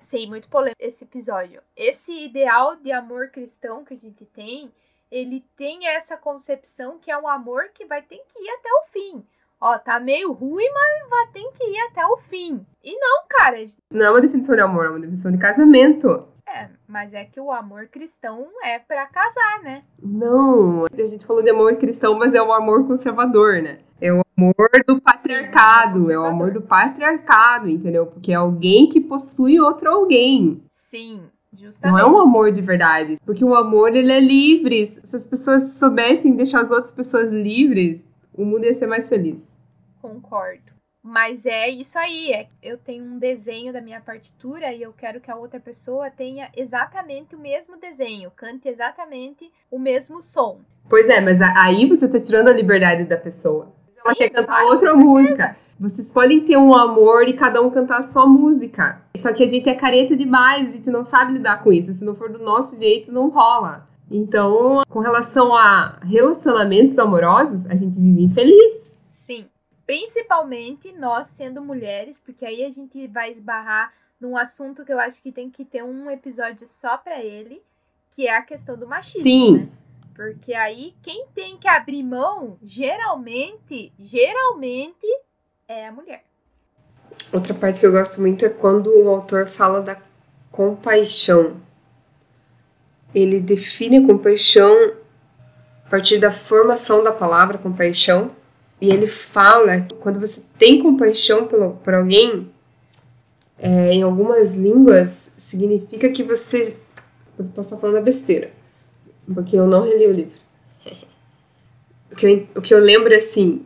Sei, muito polêmico esse episódio. Esse ideal de amor cristão que a gente tem, ele tem essa concepção que é um amor que vai ter que ir até o fim. Ó, tá meio ruim, mas vai ter que ir até o fim. E não, cara, Não é uma definição de amor, é uma definição de casamento. É, mas é que o amor cristão é pra casar, né? Não, a gente falou de amor cristão, mas é o amor conservador, né? É o amor do patriarcado, é o amor do patriarcado, entendeu? Porque é alguém que possui outro alguém. Sim, Não justamente. é um amor de verdade, porque o amor ele é livre. Se as pessoas soubessem deixar as outras pessoas livres, o mundo ia ser mais feliz. Concordo. Mas é isso aí, é, eu tenho um desenho da minha partitura e eu quero que a outra pessoa tenha exatamente o mesmo desenho, cante exatamente o mesmo som. Pois é, mas aí você tá tirando a liberdade da pessoa. Ela Sim, quer cantar claro, outra música. Vocês podem ter um amor e cada um cantar a sua música. Só que a gente é careta demais, a gente não sabe lidar com isso. Se não for do nosso jeito, não rola. Então, com relação a relacionamentos amorosos, a gente vive infeliz. Principalmente nós sendo mulheres, porque aí a gente vai esbarrar num assunto que eu acho que tem que ter um episódio só para ele, que é a questão do machismo. Sim. Né? Porque aí quem tem que abrir mão, geralmente, geralmente, é a mulher. Outra parte que eu gosto muito é quando o autor fala da compaixão. Ele define a compaixão a partir da formação da palavra compaixão. E ele fala quando você tem compaixão por, por alguém, é, em algumas línguas, significa que você. Eu posso estar falando besteira, porque eu não reli o livro. O que eu, o que eu lembro é assim: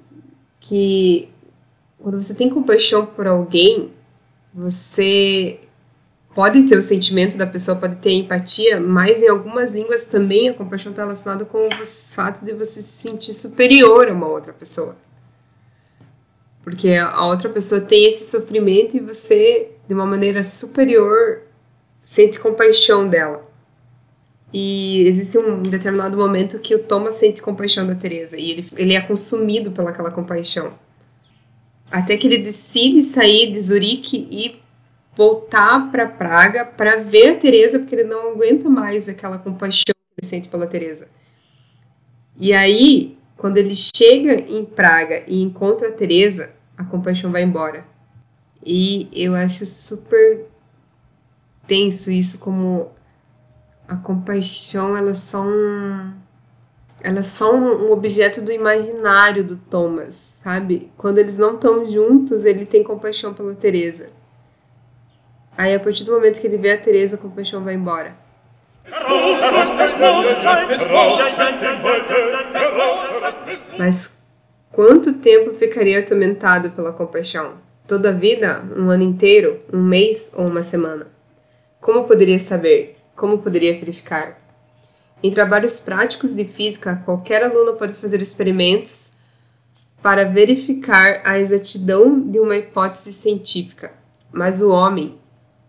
que quando você tem compaixão por alguém, você pode ter o sentimento da pessoa, pode ter empatia, mas em algumas línguas também a compaixão está relacionada com o fato de você se sentir superior a uma outra pessoa. Porque a outra pessoa tem esse sofrimento e você, de uma maneira superior, sente compaixão dela. E existe um determinado momento que o Thomas sente compaixão da Teresa e ele, ele é consumido pelaquela compaixão. Até que ele decide sair de Zurique e voltar para Praga para ver a Teresa, porque ele não aguenta mais aquela compaixão que ele sente pela Teresa. E aí, quando ele chega em Praga e encontra a Teresa, a compaixão vai embora. E eu acho super tenso isso como a compaixão, ela é só um ela é só um, objeto do imaginário do Thomas, sabe? Quando eles não estão juntos, ele tem compaixão pela Teresa. Aí a partir do momento que ele vê a Teresa, a compaixão vai embora. Mas quanto tempo ficaria atormentado pela compaixão? Toda a vida? Um ano inteiro? Um mês ou uma semana? Como poderia saber? Como poderia verificar? Em trabalhos práticos de física, qualquer aluno pode fazer experimentos para verificar a exatidão de uma hipótese científica, mas o homem,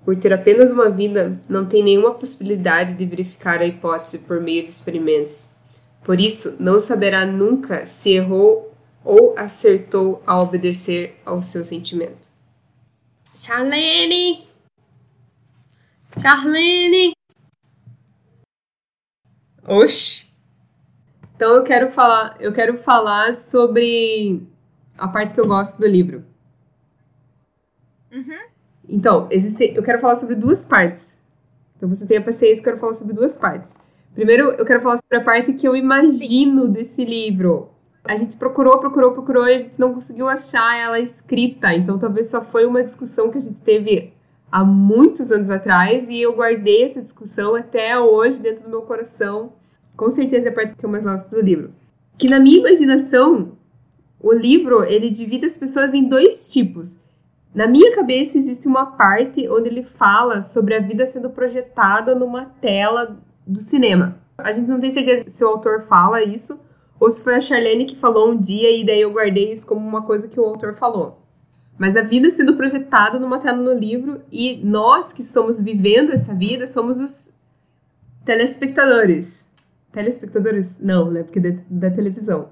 por ter apenas uma vida, não tem nenhuma possibilidade de verificar a hipótese por meio de experimentos. Por isso, não saberá nunca se errou ou acertou ao obedecer ao seu sentimento. Charlene! Charlene! Oxi. Então eu quero falar, eu quero falar sobre a parte que eu gosto do livro. Uhum. Então, existe, eu quero falar sobre duas partes. Então você tenha paciência, eu quero falar sobre duas partes. Primeiro, eu quero falar sobre a parte que eu imagino desse livro. A gente procurou, procurou, procurou e a gente não conseguiu achar ela escrita. Então talvez só foi uma discussão que a gente teve há muitos anos atrás e eu guardei essa discussão até hoje dentro do meu coração. Com certeza é a parte que eu mais gosto do livro. Que na minha imaginação, o livro ele divide as pessoas em dois tipos. Na minha cabeça existe uma parte onde ele fala sobre a vida sendo projetada numa tela do cinema. A gente não tem certeza se o autor fala isso ou se foi a Charlene que falou um dia e daí eu guardei isso como uma coisa que o autor falou. Mas a vida sendo projetada numa tela no livro e nós que estamos vivendo essa vida somos os telespectadores. Telespectadores? Não, né? Porque da, da televisão.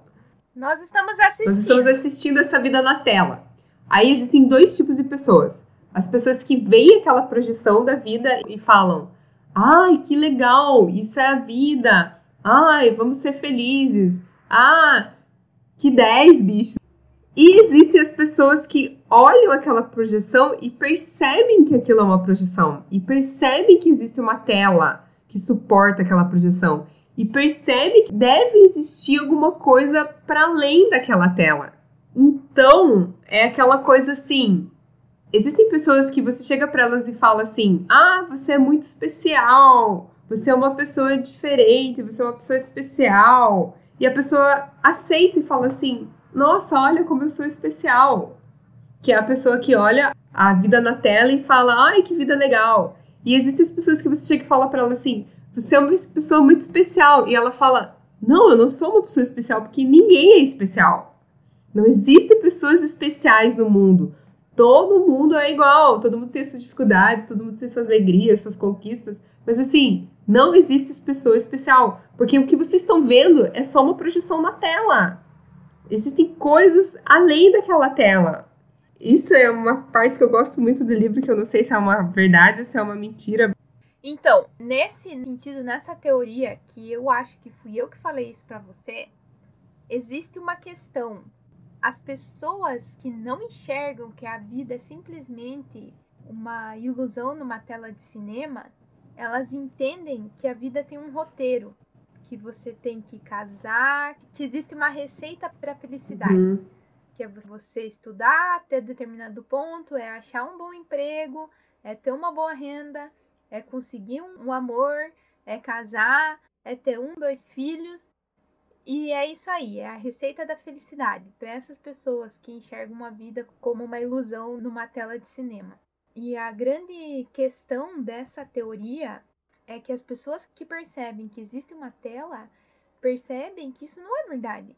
Nós estamos assistindo. Nós estamos assistindo essa vida na tela. Aí existem dois tipos de pessoas. As pessoas que veem aquela projeção da vida e falam: ai, que legal, isso é a vida. Ai, vamos ser felizes. Ah, que 10, bicho. E existem as pessoas que olham aquela projeção e percebem que aquilo é uma projeção. E percebem que existe uma tela que suporta aquela projeção. E percebe que deve existir alguma coisa para além daquela tela. Então, é aquela coisa assim. Existem pessoas que você chega para elas e fala assim: "Ah, você é muito especial. Você é uma pessoa diferente, você é uma pessoa especial". E a pessoa aceita e fala assim: nossa, olha como eu sou especial. Que é a pessoa que olha a vida na tela e fala, ai, que vida legal. E existem as pessoas que você chega e fala para ela assim, você é uma pessoa muito especial. E ela fala, não, eu não sou uma pessoa especial, porque ninguém é especial. Não existem pessoas especiais no mundo. Todo mundo é igual, todo mundo tem suas dificuldades, todo mundo tem suas alegrias, suas conquistas. Mas assim, não existe pessoa especial, porque o que vocês estão vendo é só uma projeção na tela. Existem coisas além daquela tela. Isso é uma parte que eu gosto muito do livro, que eu não sei se é uma verdade ou se é uma mentira. Então, nesse sentido, nessa teoria, que eu acho que fui eu que falei isso para você, existe uma questão. As pessoas que não enxergam que a vida é simplesmente uma ilusão numa tela de cinema, elas entendem que a vida tem um roteiro, que você tem que casar, que existe uma receita para felicidade. Uhum. Que é você estudar até determinado ponto, é achar um bom emprego, é ter uma boa renda, é conseguir um, um amor, é casar, é ter um, dois filhos. E é isso aí, é a receita da felicidade para essas pessoas que enxergam uma vida como uma ilusão numa tela de cinema. E a grande questão dessa teoria é que as pessoas que percebem que existe uma tela percebem que isso não é verdade.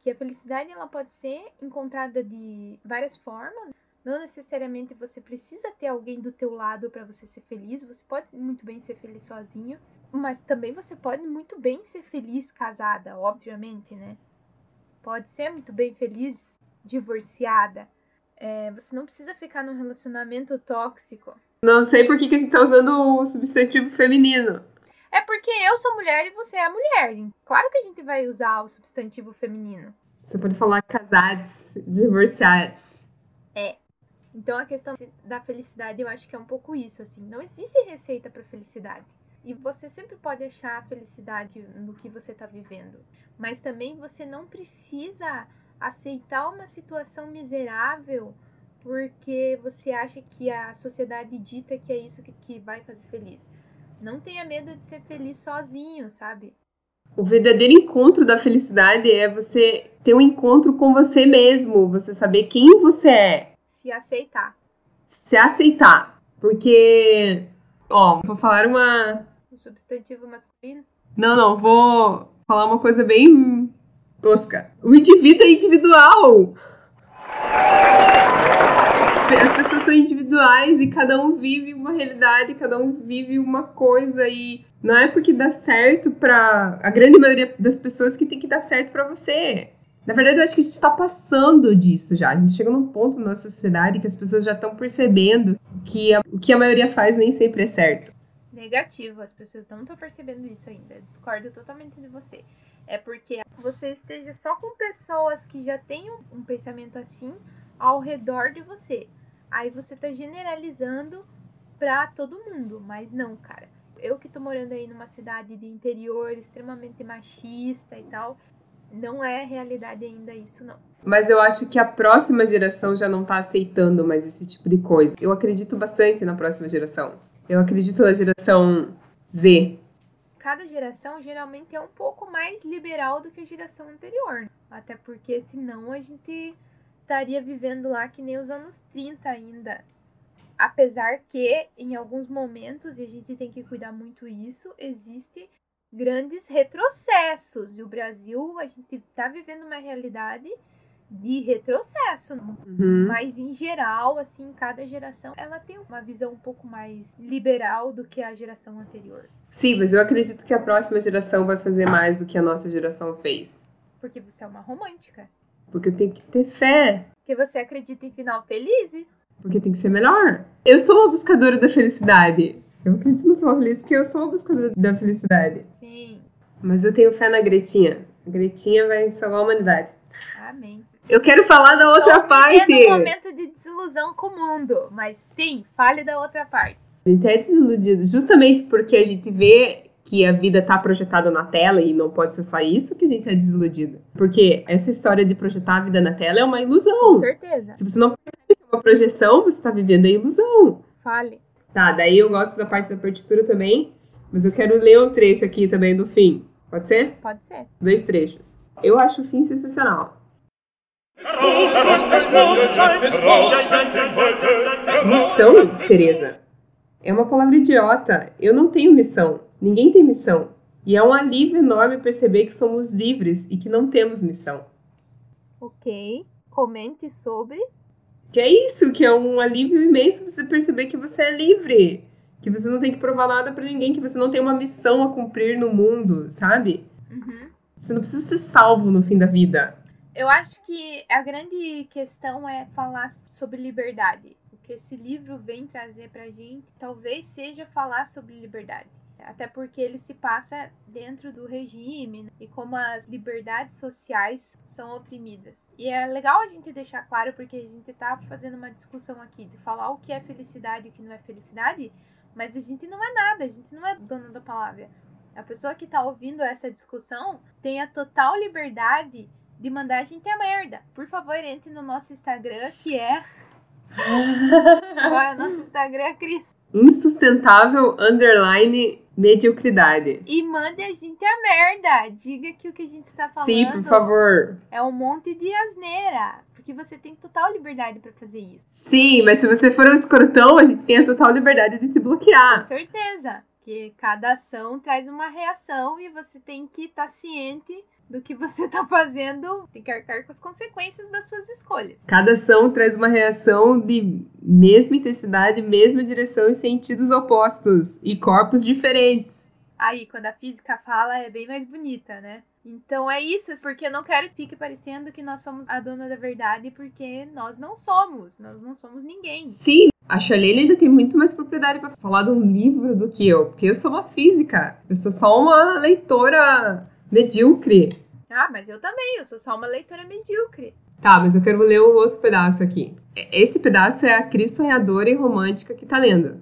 Que a felicidade ela pode ser encontrada de várias formas. Não necessariamente você precisa ter alguém do teu lado para você ser feliz. Você pode muito bem ser feliz sozinho, mas também você pode muito bem ser feliz casada, obviamente, né? Pode ser muito bem feliz divorciada. É, você não precisa ficar num relacionamento tóxico. Não sei por que, que a gente tá usando o substantivo feminino. É porque eu sou mulher e você é mulher. Claro que a gente vai usar o substantivo feminino. Você pode falar casados, divorciados. É. Então a questão da felicidade eu acho que é um pouco isso, assim. Não existe receita para felicidade. E você sempre pode achar a felicidade no que você tá vivendo. Mas também você não precisa aceitar uma situação miserável porque você acha que a sociedade dita que é isso que, que vai fazer feliz. Não tenha medo de ser feliz sozinho, sabe? O verdadeiro encontro da felicidade é você ter um encontro com você mesmo, você saber quem você é. Se aceitar. Se aceitar. Porque, ó, vou falar uma. Um substantivo masculino? Não, não, vou falar uma coisa bem tosca. O indivíduo é individual. As pessoas são individuais e cada um vive uma realidade, cada um vive uma coisa e não é porque dá certo para a grande maioria das pessoas que tem que dar certo para você. Na verdade, eu acho que a gente está passando disso já. A gente chega num ponto na nossa sociedade que as pessoas já estão percebendo que a, o que a maioria faz nem sempre é certo. Negativo, as pessoas não estão percebendo isso ainda. discordo totalmente de você é porque você esteja só com pessoas que já têm um, um pensamento assim ao redor de você. Aí você tá generalizando pra todo mundo, mas não, cara. Eu que tô morando aí numa cidade de interior extremamente machista e tal, não é realidade ainda isso, não. Mas eu acho que a próxima geração já não tá aceitando mais esse tipo de coisa. Eu acredito bastante na próxima geração. Eu acredito na geração Z, cada geração geralmente é um pouco mais liberal do que a geração anterior. Até porque senão a gente estaria vivendo lá que nem os anos 30 ainda. Apesar que em alguns momentos, e a gente tem que cuidar muito isso, existe grandes retrocessos. E o Brasil, a gente está vivendo uma realidade de retrocesso. Uhum. Mas em geral, assim, cada geração ela tem uma visão um pouco mais liberal do que a geração anterior. Sim, mas eu acredito que a próxima geração vai fazer mais do que a nossa geração fez. Porque você é uma romântica. Porque eu tenho que ter fé. Porque você acredita em final felizes. Porque tem que ser melhor. Eu sou uma buscadora da felicidade. Eu acredito no final feliz porque eu sou uma buscadora da felicidade. Sim. Mas eu tenho fé na Gretinha. A Gretinha vai salvar a humanidade. Amém. Eu quero falar da outra Tô parte. um momento de desilusão com o mundo, mas sim, fale da outra parte. A gente é desiludido justamente porque a gente vê que a vida tá projetada na tela e não pode ser só isso que a gente é desiludido. Porque essa história de projetar a vida na tela é uma ilusão. Com certeza. Se você não percebe que é uma projeção, você tá vivendo a ilusão. Fale. Tá, daí eu gosto da parte da partitura também, mas eu quero ler um trecho aqui também do fim. Pode ser? Pode ser. Dois trechos. Eu acho o fim sensacional. Missão, Teresa? É uma palavra idiota. Eu não tenho missão. Ninguém tem missão. E é um alívio enorme perceber que somos livres e que não temos missão. Ok. Comente sobre. Que é isso, que é um alívio imenso você perceber que você é livre. Que você não tem que provar nada para ninguém, que você não tem uma missão a cumprir no mundo, sabe? Uhum. Você não precisa ser salvo no fim da vida. Eu acho que a grande questão é falar sobre liberdade. O que esse livro vem trazer pra gente talvez seja falar sobre liberdade. Até porque ele se passa dentro do regime né? e como as liberdades sociais são oprimidas. E é legal a gente deixar claro, porque a gente tá fazendo uma discussão aqui de falar o que é felicidade e o que não é felicidade, mas a gente não é nada, a gente não é dono da palavra. A pessoa que tá ouvindo essa discussão tem a total liberdade de mandar a gente a merda. Por favor, entre no nosso Instagram, que é. Qual é o nosso Instagram, Cris? Insustentável underline mediocridade. E mande a gente a merda. Diga que o que a gente está falando. Sim, por favor. É um monte de asneira. Porque você tem total liberdade para fazer isso. Sim, mas se você for um escrotão, a gente tem a total liberdade de te bloquear. Com certeza. Que cada ação traz uma reação e você tem que estar tá ciente do que você está fazendo, tem que arcar com as consequências das suas escolhas. Cada ação traz uma reação de mesma intensidade, mesma direção em sentidos opostos e corpos diferentes. Aí, quando a física fala, é bem mais bonita, né? Então é isso, porque eu não quero que fique parecendo que nós somos a dona da verdade, porque nós não somos, nós não somos ninguém. Sim, a Charlene ainda tem muito mais propriedade para falar de um livro do que eu, porque eu sou uma física, eu sou só uma leitora medíocre. Ah, mas eu também, eu sou só uma leitora medíocre. Tá, mas eu quero ler o outro pedaço aqui. Esse pedaço é a Cris sonhadora e romântica que tá lendo.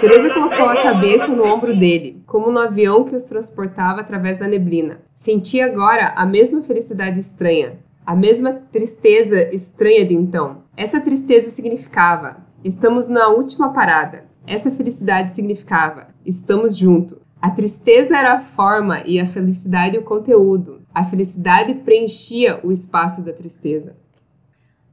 Teresa colocou a cabeça no ombro dele, como no avião que os transportava através da neblina. Sentia agora a mesma felicidade estranha, a mesma tristeza estranha de então. Essa tristeza significava: estamos na última parada. Essa felicidade significava: estamos juntos. A tristeza era a forma e a felicidade o conteúdo. A felicidade preenchia o espaço da tristeza.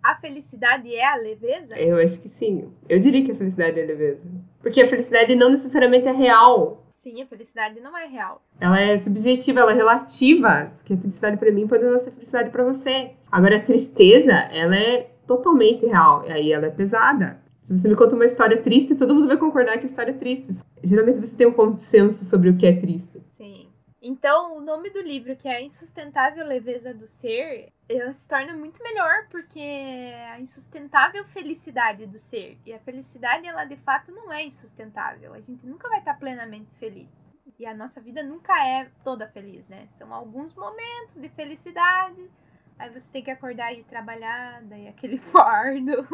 A felicidade é a leveza? Eu acho que sim. Eu diria que a felicidade é a leveza. Porque a felicidade não necessariamente é real. Sim, a felicidade não é real. Ela é subjetiva, ela é relativa. Que a felicidade para mim pode não ser felicidade para você. Agora a tristeza, ela é totalmente real. E aí ela é pesada. Se você me conta uma história triste, todo mundo vai concordar que a história é triste. Geralmente você tem um consenso sobre o que é triste. Sim. Então, o nome do livro, que é A Insustentável Leveza do Ser, ela se torna muito melhor porque é a insustentável felicidade do ser. E a felicidade, ela de fato não é insustentável. A gente nunca vai estar plenamente feliz. E a nossa vida nunca é toda feliz, né? São alguns momentos de felicidade. Aí você tem que acordar e trabalhar, daí aquele fardo.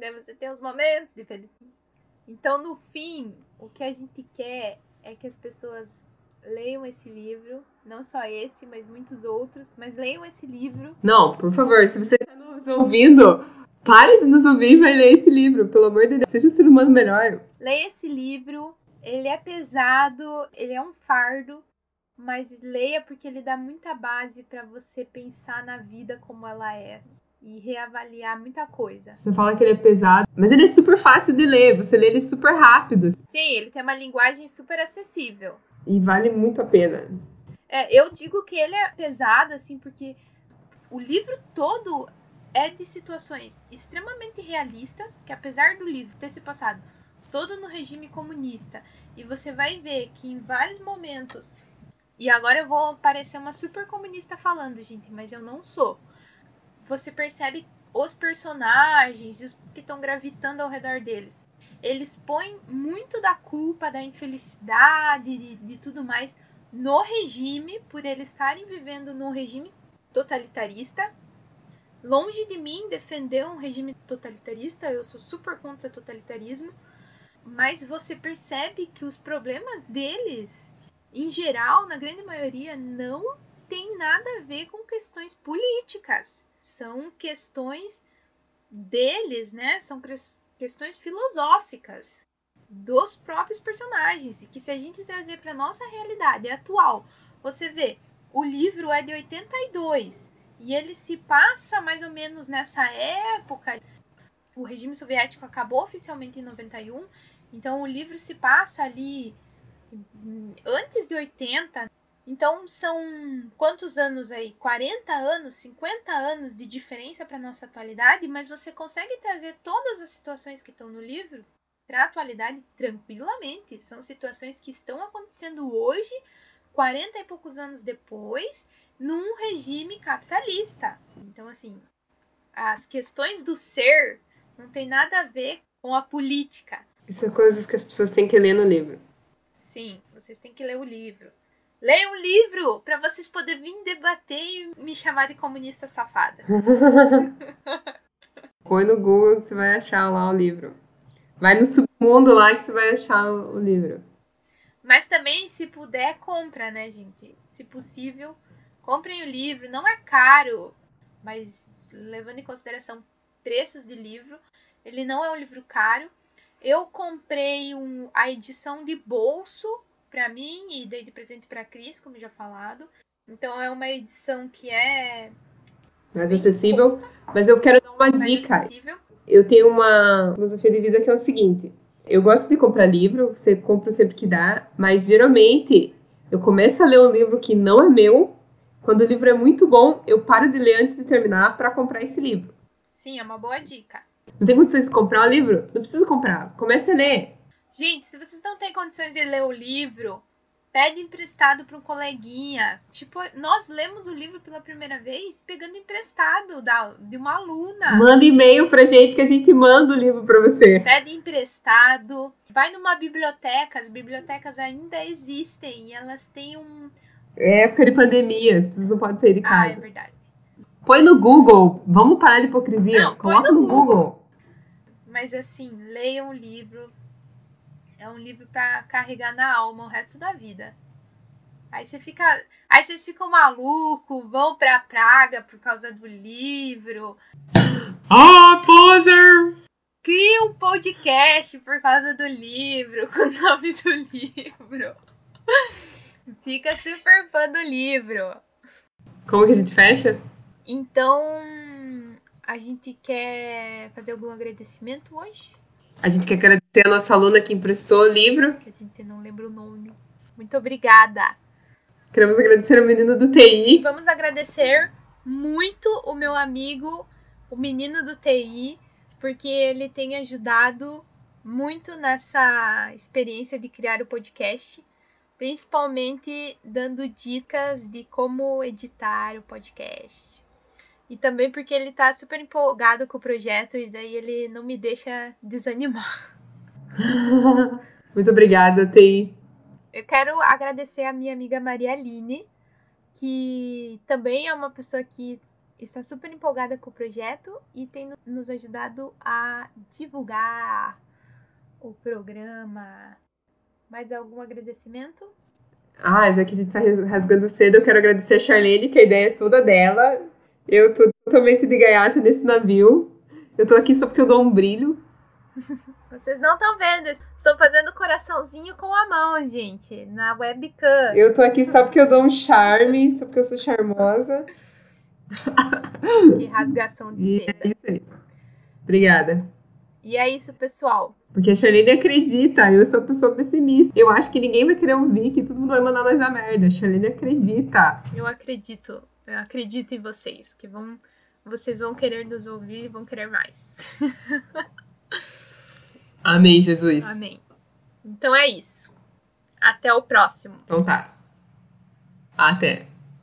Né? Você tem os momentos de felicidade. Então, no fim, o que a gente quer é que as pessoas leiam esse livro, não só esse, mas muitos outros, mas leiam esse livro. Não, por favor, se você está nos ouvindo, pare de nos ouvir e vai ler esse livro, pelo amor de Deus, seja um ser humano melhor. Leia esse livro, ele é pesado, ele é um fardo, mas leia porque ele dá muita base para você pensar na vida como ela é e reavaliar muita coisa. Você fala que ele é pesado, mas ele é super fácil de ler, você lê ele super rápido. Sim, ele tem uma linguagem super acessível. E vale muito a pena. É, eu digo que ele é pesado, assim, porque o livro todo é de situações extremamente realistas, que apesar do livro ter se passado todo no regime comunista, e você vai ver que em vários momentos. E agora eu vou parecer uma super comunista falando, gente, mas eu não sou você percebe os personagens e os que estão gravitando ao redor deles. Eles põem muito da culpa da infelicidade, de, de tudo mais, no regime, por eles estarem vivendo num regime totalitarista. Longe de mim defender um regime totalitarista, eu sou super contra totalitarismo, mas você percebe que os problemas deles, em geral, na grande maioria, não tem nada a ver com questões políticas são questões deles, né? São questões filosóficas dos próprios personagens e que se a gente trazer para nossa realidade atual, você vê, o livro é de 82 e ele se passa mais ou menos nessa época. O regime soviético acabou oficialmente em 91, então o livro se passa ali antes de 80, então são quantos anos aí? 40 anos, 50 anos de diferença para nossa atualidade, mas você consegue trazer todas as situações que estão no livro para a atualidade tranquilamente. São situações que estão acontecendo hoje, 40 e poucos anos depois, num regime capitalista. Então, assim, as questões do ser não tem nada a ver com a política. Isso é coisas que as pessoas têm que ler no livro. Sim, vocês têm que ler o livro. Leia um livro para vocês poderem vir debater e me chamar de comunista safada. Põe no Google que você vai achar lá o livro. Vai no submundo lá que você vai achar o livro. Mas também, se puder, compra, né, gente? Se possível, comprem o livro. Não é caro, mas levando em consideração preços de livro, ele não é um livro caro. Eu comprei um, a edição de bolso para mim e dei de presente para Cris, como já falado. Então é uma edição que é mais acessível, mas eu quero dar uma dica. Acessível. Eu tenho uma filosofia de vida que é o seguinte: eu gosto de comprar livro, você compra sempre que dá, mas geralmente eu começo a ler um livro que não é meu. Quando o livro é muito bom, eu paro de ler antes de terminar para comprar esse livro. Sim, é uma boa dica. Não tem condições de comprar o livro? Não precisa comprar. Comece a ler. Gente, se vocês não têm condições de ler o livro, pede emprestado para um coleguinha. Tipo, nós lemos o livro pela primeira vez pegando emprestado da, de uma aluna. Manda e-mail pra gente que a gente manda o livro para você. Pede emprestado. Vai numa biblioteca, as bibliotecas ainda existem e elas têm um. É época de pandemia, as pessoas não podem sair de casa. Ah, é verdade. Põe no Google. Vamos parar de hipocrisia. Não, Coloca no, no Google. Google. Mas assim, leiam o livro, é um livro para carregar na alma o resto da vida. Aí você fica, aí vocês ficam malucos, vão pra Praga por causa do livro. Ah, poser! Cria um podcast por causa do livro, com o nome do livro. Fica super fã do livro. Como que a gente fecha? Então, a gente quer fazer algum agradecimento hoje? A gente quer agradecer a nossa aluna que emprestou o livro. Que a gente não lembra o nome. Muito obrigada. Queremos agradecer o menino do TI. Vamos agradecer muito o meu amigo, o menino do TI, porque ele tem ajudado muito nessa experiência de criar o podcast, principalmente dando dicas de como editar o podcast. E também porque ele tá super empolgado com o projeto e daí ele não me deixa desanimar. Muito obrigada, Tei. Eu quero agradecer a minha amiga Maria Aline, que também é uma pessoa que está super empolgada com o projeto e tem nos ajudado a divulgar o programa. Mais algum agradecimento? Ah, já que a gente está rasgando cedo, eu quero agradecer a Charlene, que a ideia é toda dela. Eu tô totalmente de gaiata nesse navio. Eu tô aqui só porque eu dou um brilho. Vocês não estão vendo, estou fazendo coraçãozinho com a mão, gente, na webcam. Eu tô aqui só porque eu dou um charme, só porque eu sou charmosa. Que rasgação de e É isso aí. Obrigada. E é isso, pessoal. Porque a Charlene acredita, eu sou pessoa pessimista. Eu acho que ninguém vai querer ouvir, que todo mundo vai mandar nós a merda. A Charlene acredita. Eu acredito. Eu acredito em vocês, que vão, vocês vão querer nos ouvir e vão querer mais. Amém, Jesus. Amém. Então é isso. Até o próximo. Então tá. Até.